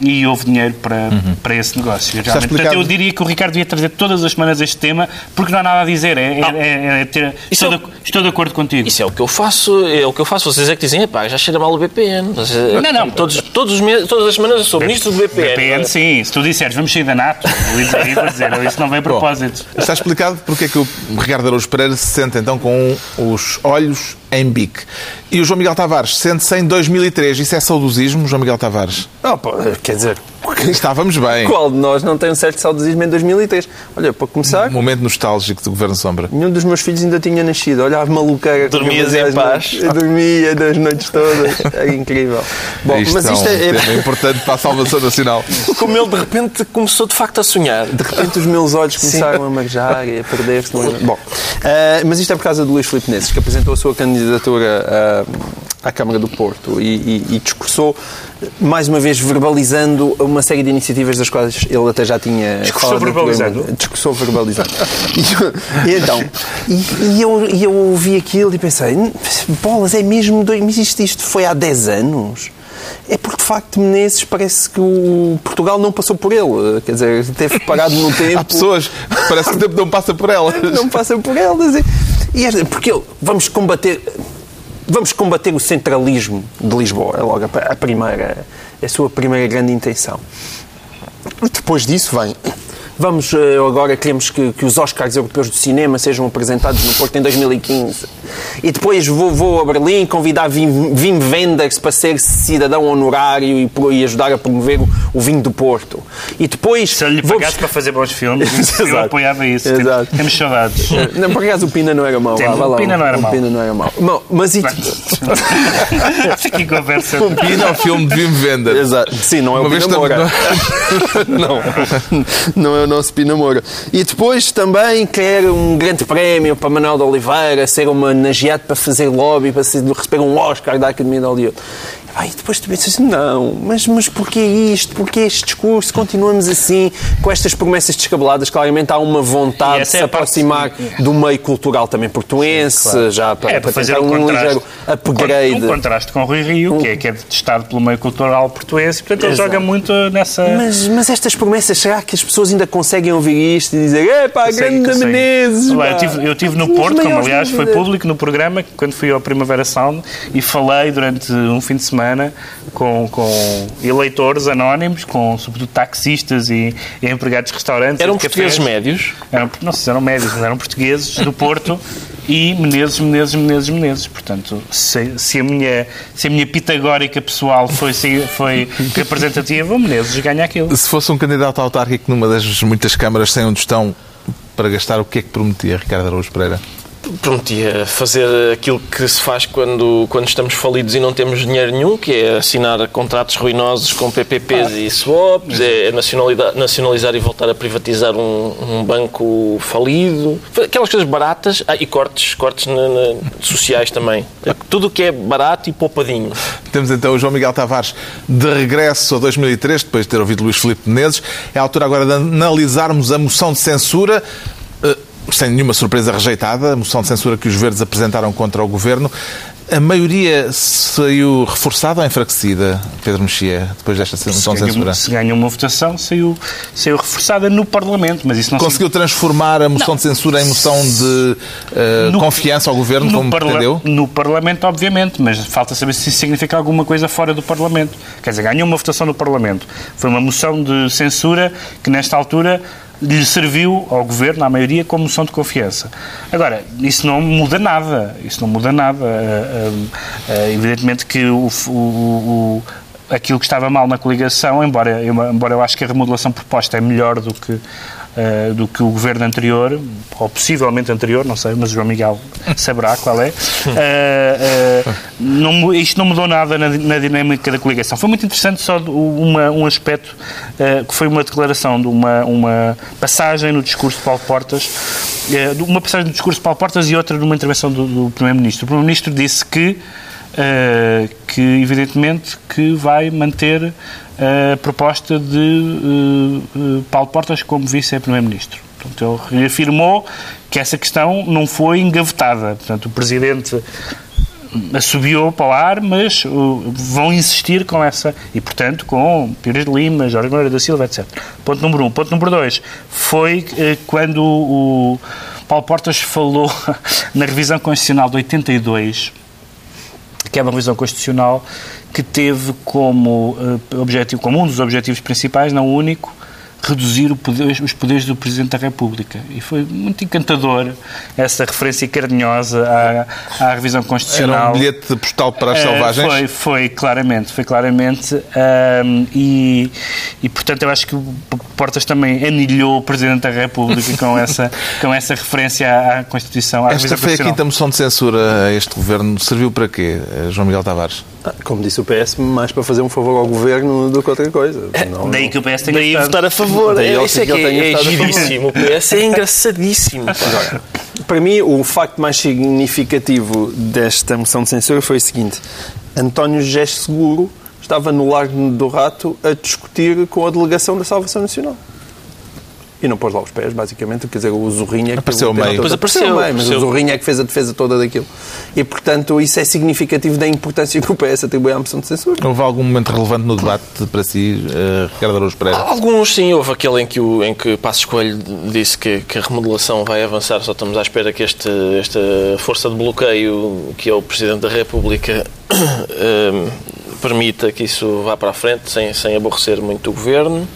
e houve dinheiro para, para esse negócio. Realmente. Portanto, eu diria que o Ricardo devia trazer todas as semanas este tema, porque não há nada a dizer. É, é- é- é ter- estou, é o- de, estou de acordo contigo. Isso é o que eu faço, é o que eu faço. Vocês é que dizem, epá, já cheira mal o BPN. Vocês- Não, não. Todos, todos os meses, todas as semanas eu sou ministro do BPN. BPN, sim. Se tu disseres, vamos sair da NATO, eu ia dizer, dizer, isso não vem a propósito. Está explicado porque é que o Ricardo Araújo Pereira se sente então com os olhos em bique. E o João Miguel Tavares sente-se em 2003. Isso é saudosismo, João Miguel Tavares? Pá, quer dizer, Estávamos bem. qual de nós não tem um certo saudosismo em 2003? Olha, para começar, Momento nostálgico do Governo Sombra. nenhum dos meus filhos ainda tinha nascido. Olha a maluqueira. que Dormias eu em paz. noites. Dormia das noites todas. É incrível. Bom, isto mas é um isto é, tema importante para a salvação nacional. Como ele de repente começou de facto a sonhar. De repente os meus olhos começaram a marejar e a perder-se. Bom, eh, mas isto é por causa do Luís Filipe Nesses, que apresentou a sua candidatura ah, à Câmara do Porto e, e- e discursou, mais uma vez, verbalizando uma série de iniciativas das quais ele até já tinha Discursou verbalizando? Discursou verbalizando. e, e então, e, eu, e eu ouvi aquilo e pensei, "Hum, bolas, é mesmo... Mas isto, isto foi há 10 anos? é porque, de facto, Menezes parece que o Portugal não passou por ele. Quer dizer, teve parado no tempo. Há pessoas parece que o tempo não passa por elas. Não passa por elas. E, e porque vamos combater vamos combater o centralismo de Lisboa. É logo a primeira, a sua primeira grande intenção. Depois disso vem vamos eh, agora queremos que, que, os Oscars europeus do cinema sejam apresentados no Porto em 2015. E depois vou, vou a Berlim convidar Wim, Wim Wenders para ser cidadão honorário e, e ajudar a promover o, o, vinho do Porto. E depois... Se ele lhe pagasse vou... para fazer bons filmes, eu apoiava isso. Exato. Temos saudades. Não, por acaso o Pina não era mau. Tem, o Pina não era mau. O Pina não era mau. Bom, mas e... que conversa. O Pina é o filme de Wim Wenders. Exato. Sim, não é Uma o Pina Moura. não. não é o nosso Pina Moura. E depois também quer um grande prémio para Manuel de Oliveira, ser homenageado para fazer lobby, para receber um Oscar da Academia de Hollywood. Ai, depois tu pensas, não, mas, mas porquê isto? Porquê este discurso? Continuamos assim, com estas promessas descabeladas. Claramente há uma vontade de se é aproximar parte... do meio cultural também portuense, Sim, claro. já para, é, para, fazer um, um ligeiro upgrade. Um contraste com o Rui Rio, um... que, é, que é detestado pelo meio cultural portuense, portanto ele Exato. joga muito nessa... Mas, mas estas promessas, será que as pessoas ainda conseguem ouvir isto e dizer, é pá, grande Menezes? Eu tive, eu tive no Porto, como aliás foi público no programa, quando fui ao Primavera Sound, e falei durante um fim de semana semana com, com eleitores anónimos, com sobretudo taxistas e, e empregados de restaurantes. Eram portugueses médios? Eram, não sei se eram médios, mas eram portugueses do Porto e Menezes, Menezes, Menezes, Menezes. Portanto, se, se, a, minha, se a minha pitagórica pessoal foi, foi representativa, o Menezes ganha aquilo. Se fosse um candidato autárquico numa das muitas câmaras sem onde estão para gastar, o que é que prometia Ricardo Araújo Pereira? Prometia fazer aquilo que se faz quando, quando estamos falidos e não temos dinheiro nenhum, que é assinar contratos ruinosos com PPPs ah. e swaps, é nacionalizar e voltar a privatizar um, um, banco falido, aquelas coisas baratas ah, e cortes, cortes na, na, sociais também. Tudo o que é barato e poupadinho. Temos então o João Miguel Tavares de regresso a 2003, depois de ter ouvido Luís Filipe Menezes. É a altura agora de analisarmos a moção de censura sem nenhuma surpresa rejeitada, a moção de censura que os verdes apresentaram contra o governo. A maioria saiu reforçada ou enfraquecida, Pedro Mexia, depois desta moção de censura? Se ganhou uma votação, saiu, saiu reforçada no Parlamento, mas isso não Conseguiu transformar a moção não. de censura em moção de uh, no, confiança ao Governo, como parla pretendeu? No Parlamento, obviamente, mas falta saber se isso significa alguma coisa fora do Parlamento. Quer dizer, ganhou uma votação no Parlamento. Foi uma moção de censura que, nesta altura, lhe serviu ao governo, à maioria, como moção de confiança. Agora, isso não muda nada. Isso não muda nada. Uh, uh, evidentemente que o, o, o, aquilo que estava mal na coligação, embora, embora eu acho que a remodelação proposta é melhor do que uh, do que o governo anterior, ou possivelmente anterior, não sei, mas o João Miguel saberá qual é. Uh, não, isto não mudou nada na, na, dinâmica da coligação. Foi muito interessante só uma, um aspecto que foi uma declaração de uma, uma passagem no discurso de Paulo Portas, uma passagem no discurso de Paulo Portas e outra numa intervenção do, do Primeiro-Ministro. O Primeiro-Ministro disse que Uh, que evidentemente que vai manter a proposta de uh, Paulo Portas como vice-primeiro-ministro. Portanto, ele reafirmou que essa questão não foi engavetada. Portanto, o Presidente assobiou para o ar, mas uh, vão insistir com essa, e portanto com Pires de Lima, Jorge Moreira da Silva, etc. Ponto número um. Ponto número dois, foi uh, quando o Paulo Portas falou na revisão constitucional de 82, que é uma revisão constitucional que teve como uh, objetivo, como um dos objetivos principais, não o único, reduzir poder, os poderes do Presidente da República. E foi muito encantador essa referência carinhosa à, à revisão constitucional. Era um bilhete postal para as uh, selvagens? Foi, foi, claramente, foi claramente. Um, e, e, portanto, eu acho que Portas também anilhou o Presidente da República com essa, com essa referência à, à Constituição. À Esta foi a quinta moção de censura a este Governo. Serviu para quê, eh, João Miguel Tavares? Ah, como disse o PS, mais para fazer um favor ao Governo do que outra coisa. Não, daí que o PS tem Daí votar a favor favor, é, isso é que, é, é giríssimo. O PS é engraçadíssimo. Agora, para mim, o facto mais significativo desta moção de censura foi o seguinte: António José Seguro estava no Largo do Rato a discutir com a delegação da Salvação Nacional. E não pôs lá os pés, basicamente. Quer dizer, o Zorrinho é que Apareceu meio. Depois apareceu, meio, mas apareceu. o Zorrinho é que fez a defesa toda daquilo. E, portanto, isso é significativo da importância que o PS atribui à moção de censura. Houve algum momento relevante no debate para si, eh, Ricardo Araújo Pereira? Alguns sim, houve aquele em que, o, em que Passos Coelho disse que, que a remodelação vai avançar, só estamos à espera que este, esta força de bloqueio, que é o Presidente da República, eh, permita que isso vá para a frente, sem, sem aborrecer muito o Governo.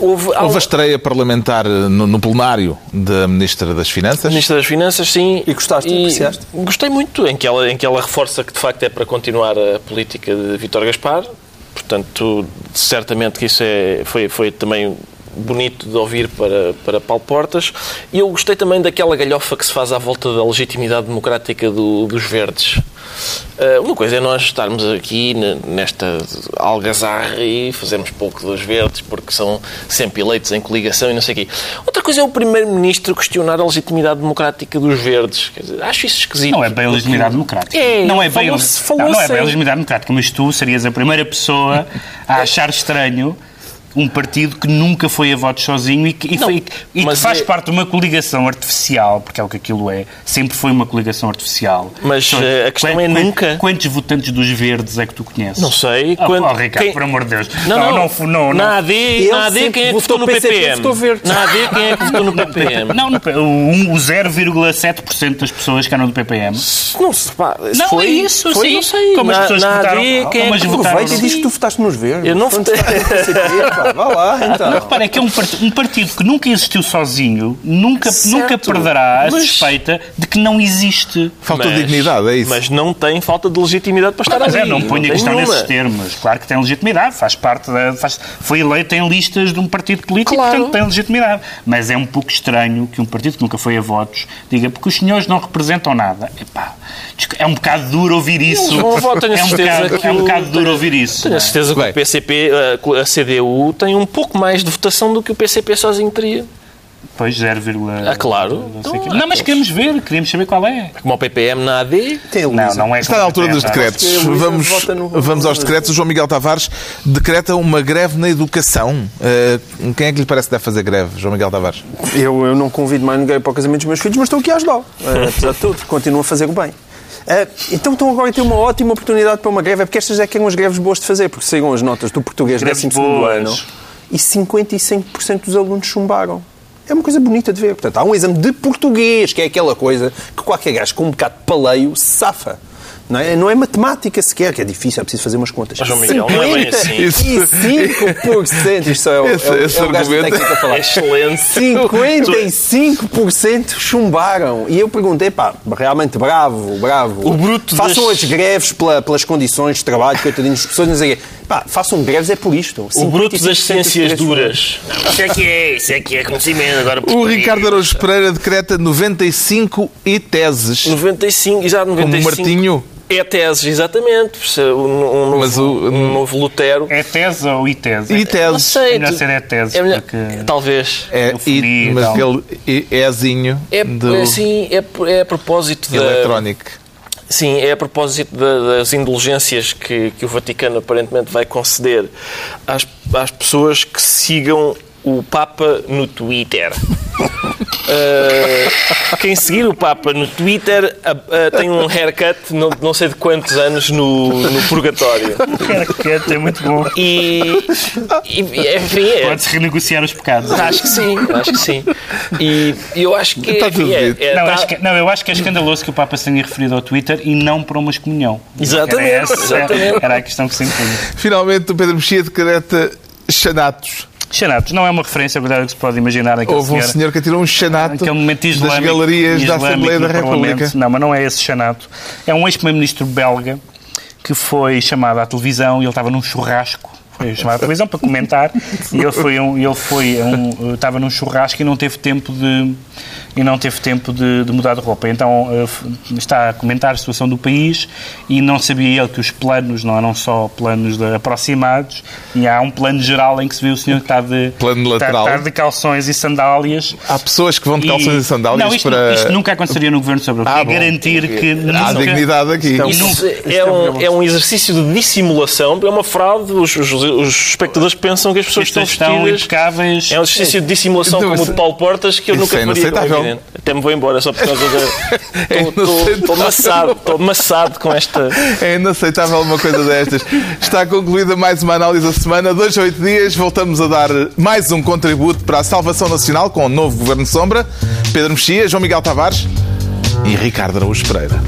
Houve, Houve a estreia parlamentar no, no plenário da Ministra das Finanças. Ministra das Finanças, sim. E gostaste? Apreciaste? Gostei muito, em que, ela, em que ela reforça que de facto é para continuar a política de Vítor Gaspar. Portanto, certamente que isso é, foi, foi também bonito de ouvir para, para Paulo Portas. E eu gostei também daquela galhofa que se faz à volta da legitimidade democrática do- dos verdes. Ah, uma coisa é nós estarmos aqui ne- nesta algazarra e fazermos pouco dos verdes porque são sempre eleitos em coligação e não sei o quê. Outra coisa é o Primeiro-Ministro questionar a legitimidade democrática dos verdes. Dizer, acho isso esquisito. Não é bem a legitimidade democrática. É, não é bem, falou-se- não, não é bem a legitimidade democrática, mas tu serias a primeira pessoa a achar estranho um partido que nunca foi a votos sozinho e que, e Não, foi- e que faz é- parte de uma coligação artificial, porque é o que aquilo é, sempre foi uma coligação artificial. Mas, eh, a questão é nunca- Quantos votantes dos verdes é que tu conheces? Não sei. Oh, Quando- oh, Ricardo, quem- por amor de Deus. Não, não, não, não, não, na AD, na AD quem é que votou no PCP, PPM? votou verde. Na AD quem é que votou no PPM? Não, no- o, um- o 0,7% das pessoas que eram do PPM. Não, se pá, se Não, foi, é isso, foi, sim. não sei. Como as na, pessoas na votaram- AD, quem é que as votaram- Aproveita e diz que tu votaste nos verdes. Eu não votei. pá, Vá lá, então. Não, repara, é que é um partido, um partido que nunca existiu sozinho, nunca, Certo, nunca perderá a mas- suspeita de que não existe. Falta Mas- dignidade, é isso. Mas não tem falta de legitimidade para estar Mas é, ali. não ponho a questão nenhuma. nesses termos. Claro que tem legitimidade, faz parte da. Faz, foi eleito em listas de um partido político, Claro. portanto tem legitimidade. Mas é um pouco estranho que um partido que nunca foi a votos diga porque os senhores não representam nada. Epá, é um bocado duro ouvir isso. voto, tenho é, um bocado, que é um bocado duro ouvir isso. Tenho a é? certeza que o PCP, a, a CDU, tem um pouco mais de votação do que o PCP sozinho teria. Pois 0, Ah, claro. Não, Então, não, mas queremos ver, queremos saber qual é. Como o PPM na AD, Tem Não, não é Está na altura dos decretos. A Luísa Vamos, vamos aos decretos. O João Miguel Tavares decreta uma greve na educação. Eh, quem é que lhe parece que deve fazer greve, João Miguel Tavares? Eu, eu não convido mais ninguém para o casamento dos meus filhos, mas estou aqui a ajudá-lo. Eh, apesar de tudo, continuo a fazer o bem. Eh, então estão agora a ter uma ótima oportunidade para uma greve, é porque estas é que eram as greves boas de fazer, porque saíram as notas do português Greves 12 boas. ano e 55% dos alunos chumbaram. É uma coisa bonita de ver. Portanto, há um exame de português, que é aquela coisa que qualquer gajo com um bocado de paleio safa. Não é, não é matemática sequer, que é difícil, é preciso fazer umas contas. Mas, João Miguel, não é bem assim. 55%, isto é o, Esse- é o, esse é o gajo da argumento a falar. é excelente. 55% chumbaram. E eu perguntei, pá, realmente bravo, bravo. O bruto Façam das- as greves pela- pelas condições de trabalho, coitadinhos das pessoas, não sei. Pá, façam greves é por isto. O bruto das 55% ciências duras. Isso é que é, isso é que é conhecimento. Agora, O Ricardo Araújo Pereira decreta 95 e teses. 95, exato, Como 95. Martinho. É teses, exatamente. Um, um novo, Mas o- um novo Lutero. É tese ou itese? E Não teses. sei. É melhor ser é tese, é melhor- porque- Talvez. É, mas aquele ézinho É, do é, assim, é, é a propósito da... eletrónico. Sim, é a propósito da- das indulgências que, que o Vaticano aparentemente vai conceder às, às pessoas que sigam o Papa no Twitter. Uh, quem seguir o Papa no Twitter uh, uh, tem um haircut não, não sei de quantos anos no, no purgatório. É muito bom. E, e enfim, é, Pode-se renegociar os pecados. acho que sim, acho que sim. E eu acho que, Está tudo é, é, Não, tá- acho que, não, eu acho que é escandaloso que o Papa se tenha referido ao Twitter e não para uma excomunhão. Exatamente, Era, essa- exatamente. era a questão que se impunha. Finalmente, o Pedro Mexia decreta xanatos. Xanatos não é uma referência ao que se pode imaginar Houve um senhor- que atirou um xanato momento das islâmico, galerias da islâmico Assembleia da. República. Não, mas não é esse Xanato. É um ex-primeiro-ministro belga que foi chamado à televisão e ele estava num churrasco. Foi chamado à televisão para comentar e ele foi um, ele foi um, estava num churrasco e não teve tempo de e não teve tempo de, de mudar de roupa. Então eh, está a comentar a situação do país e não sabia ele que os planos não eram só planos de aproximados e há um plano geral em que se vê o senhor que está de, Plano está- lateral. está de calções e sandálias Há pessoas que vão de calções e, sandálias não, isto, para. isto nunca aconteceria no Governo sobre o Ah, é bom. garantir que Há nunca... dignidade aqui. Então, E nunca- Isso é, um, é um exercício de dissimulação, é uma fraude. Os, os os espectadores pensam que as pessoas estão estão vestidas... impecáveis. É um exercício de dissimulação Então, como o de Paulo Portas que eu isso nunca é faria. inaceitável. Evidente. Até me vou embora só por causa da... É Estou- inaceitável. estou maçado, estou maçado com esta... É inaceitável uma coisa destas. Está concluída mais uma análise da semana. Dois a oito dias voltamos a dar mais um contributo para a salvação nacional com o novo Governo Sombra. Pedro Mexia, João Miguel Tavares e Ricardo Araújo Pereira.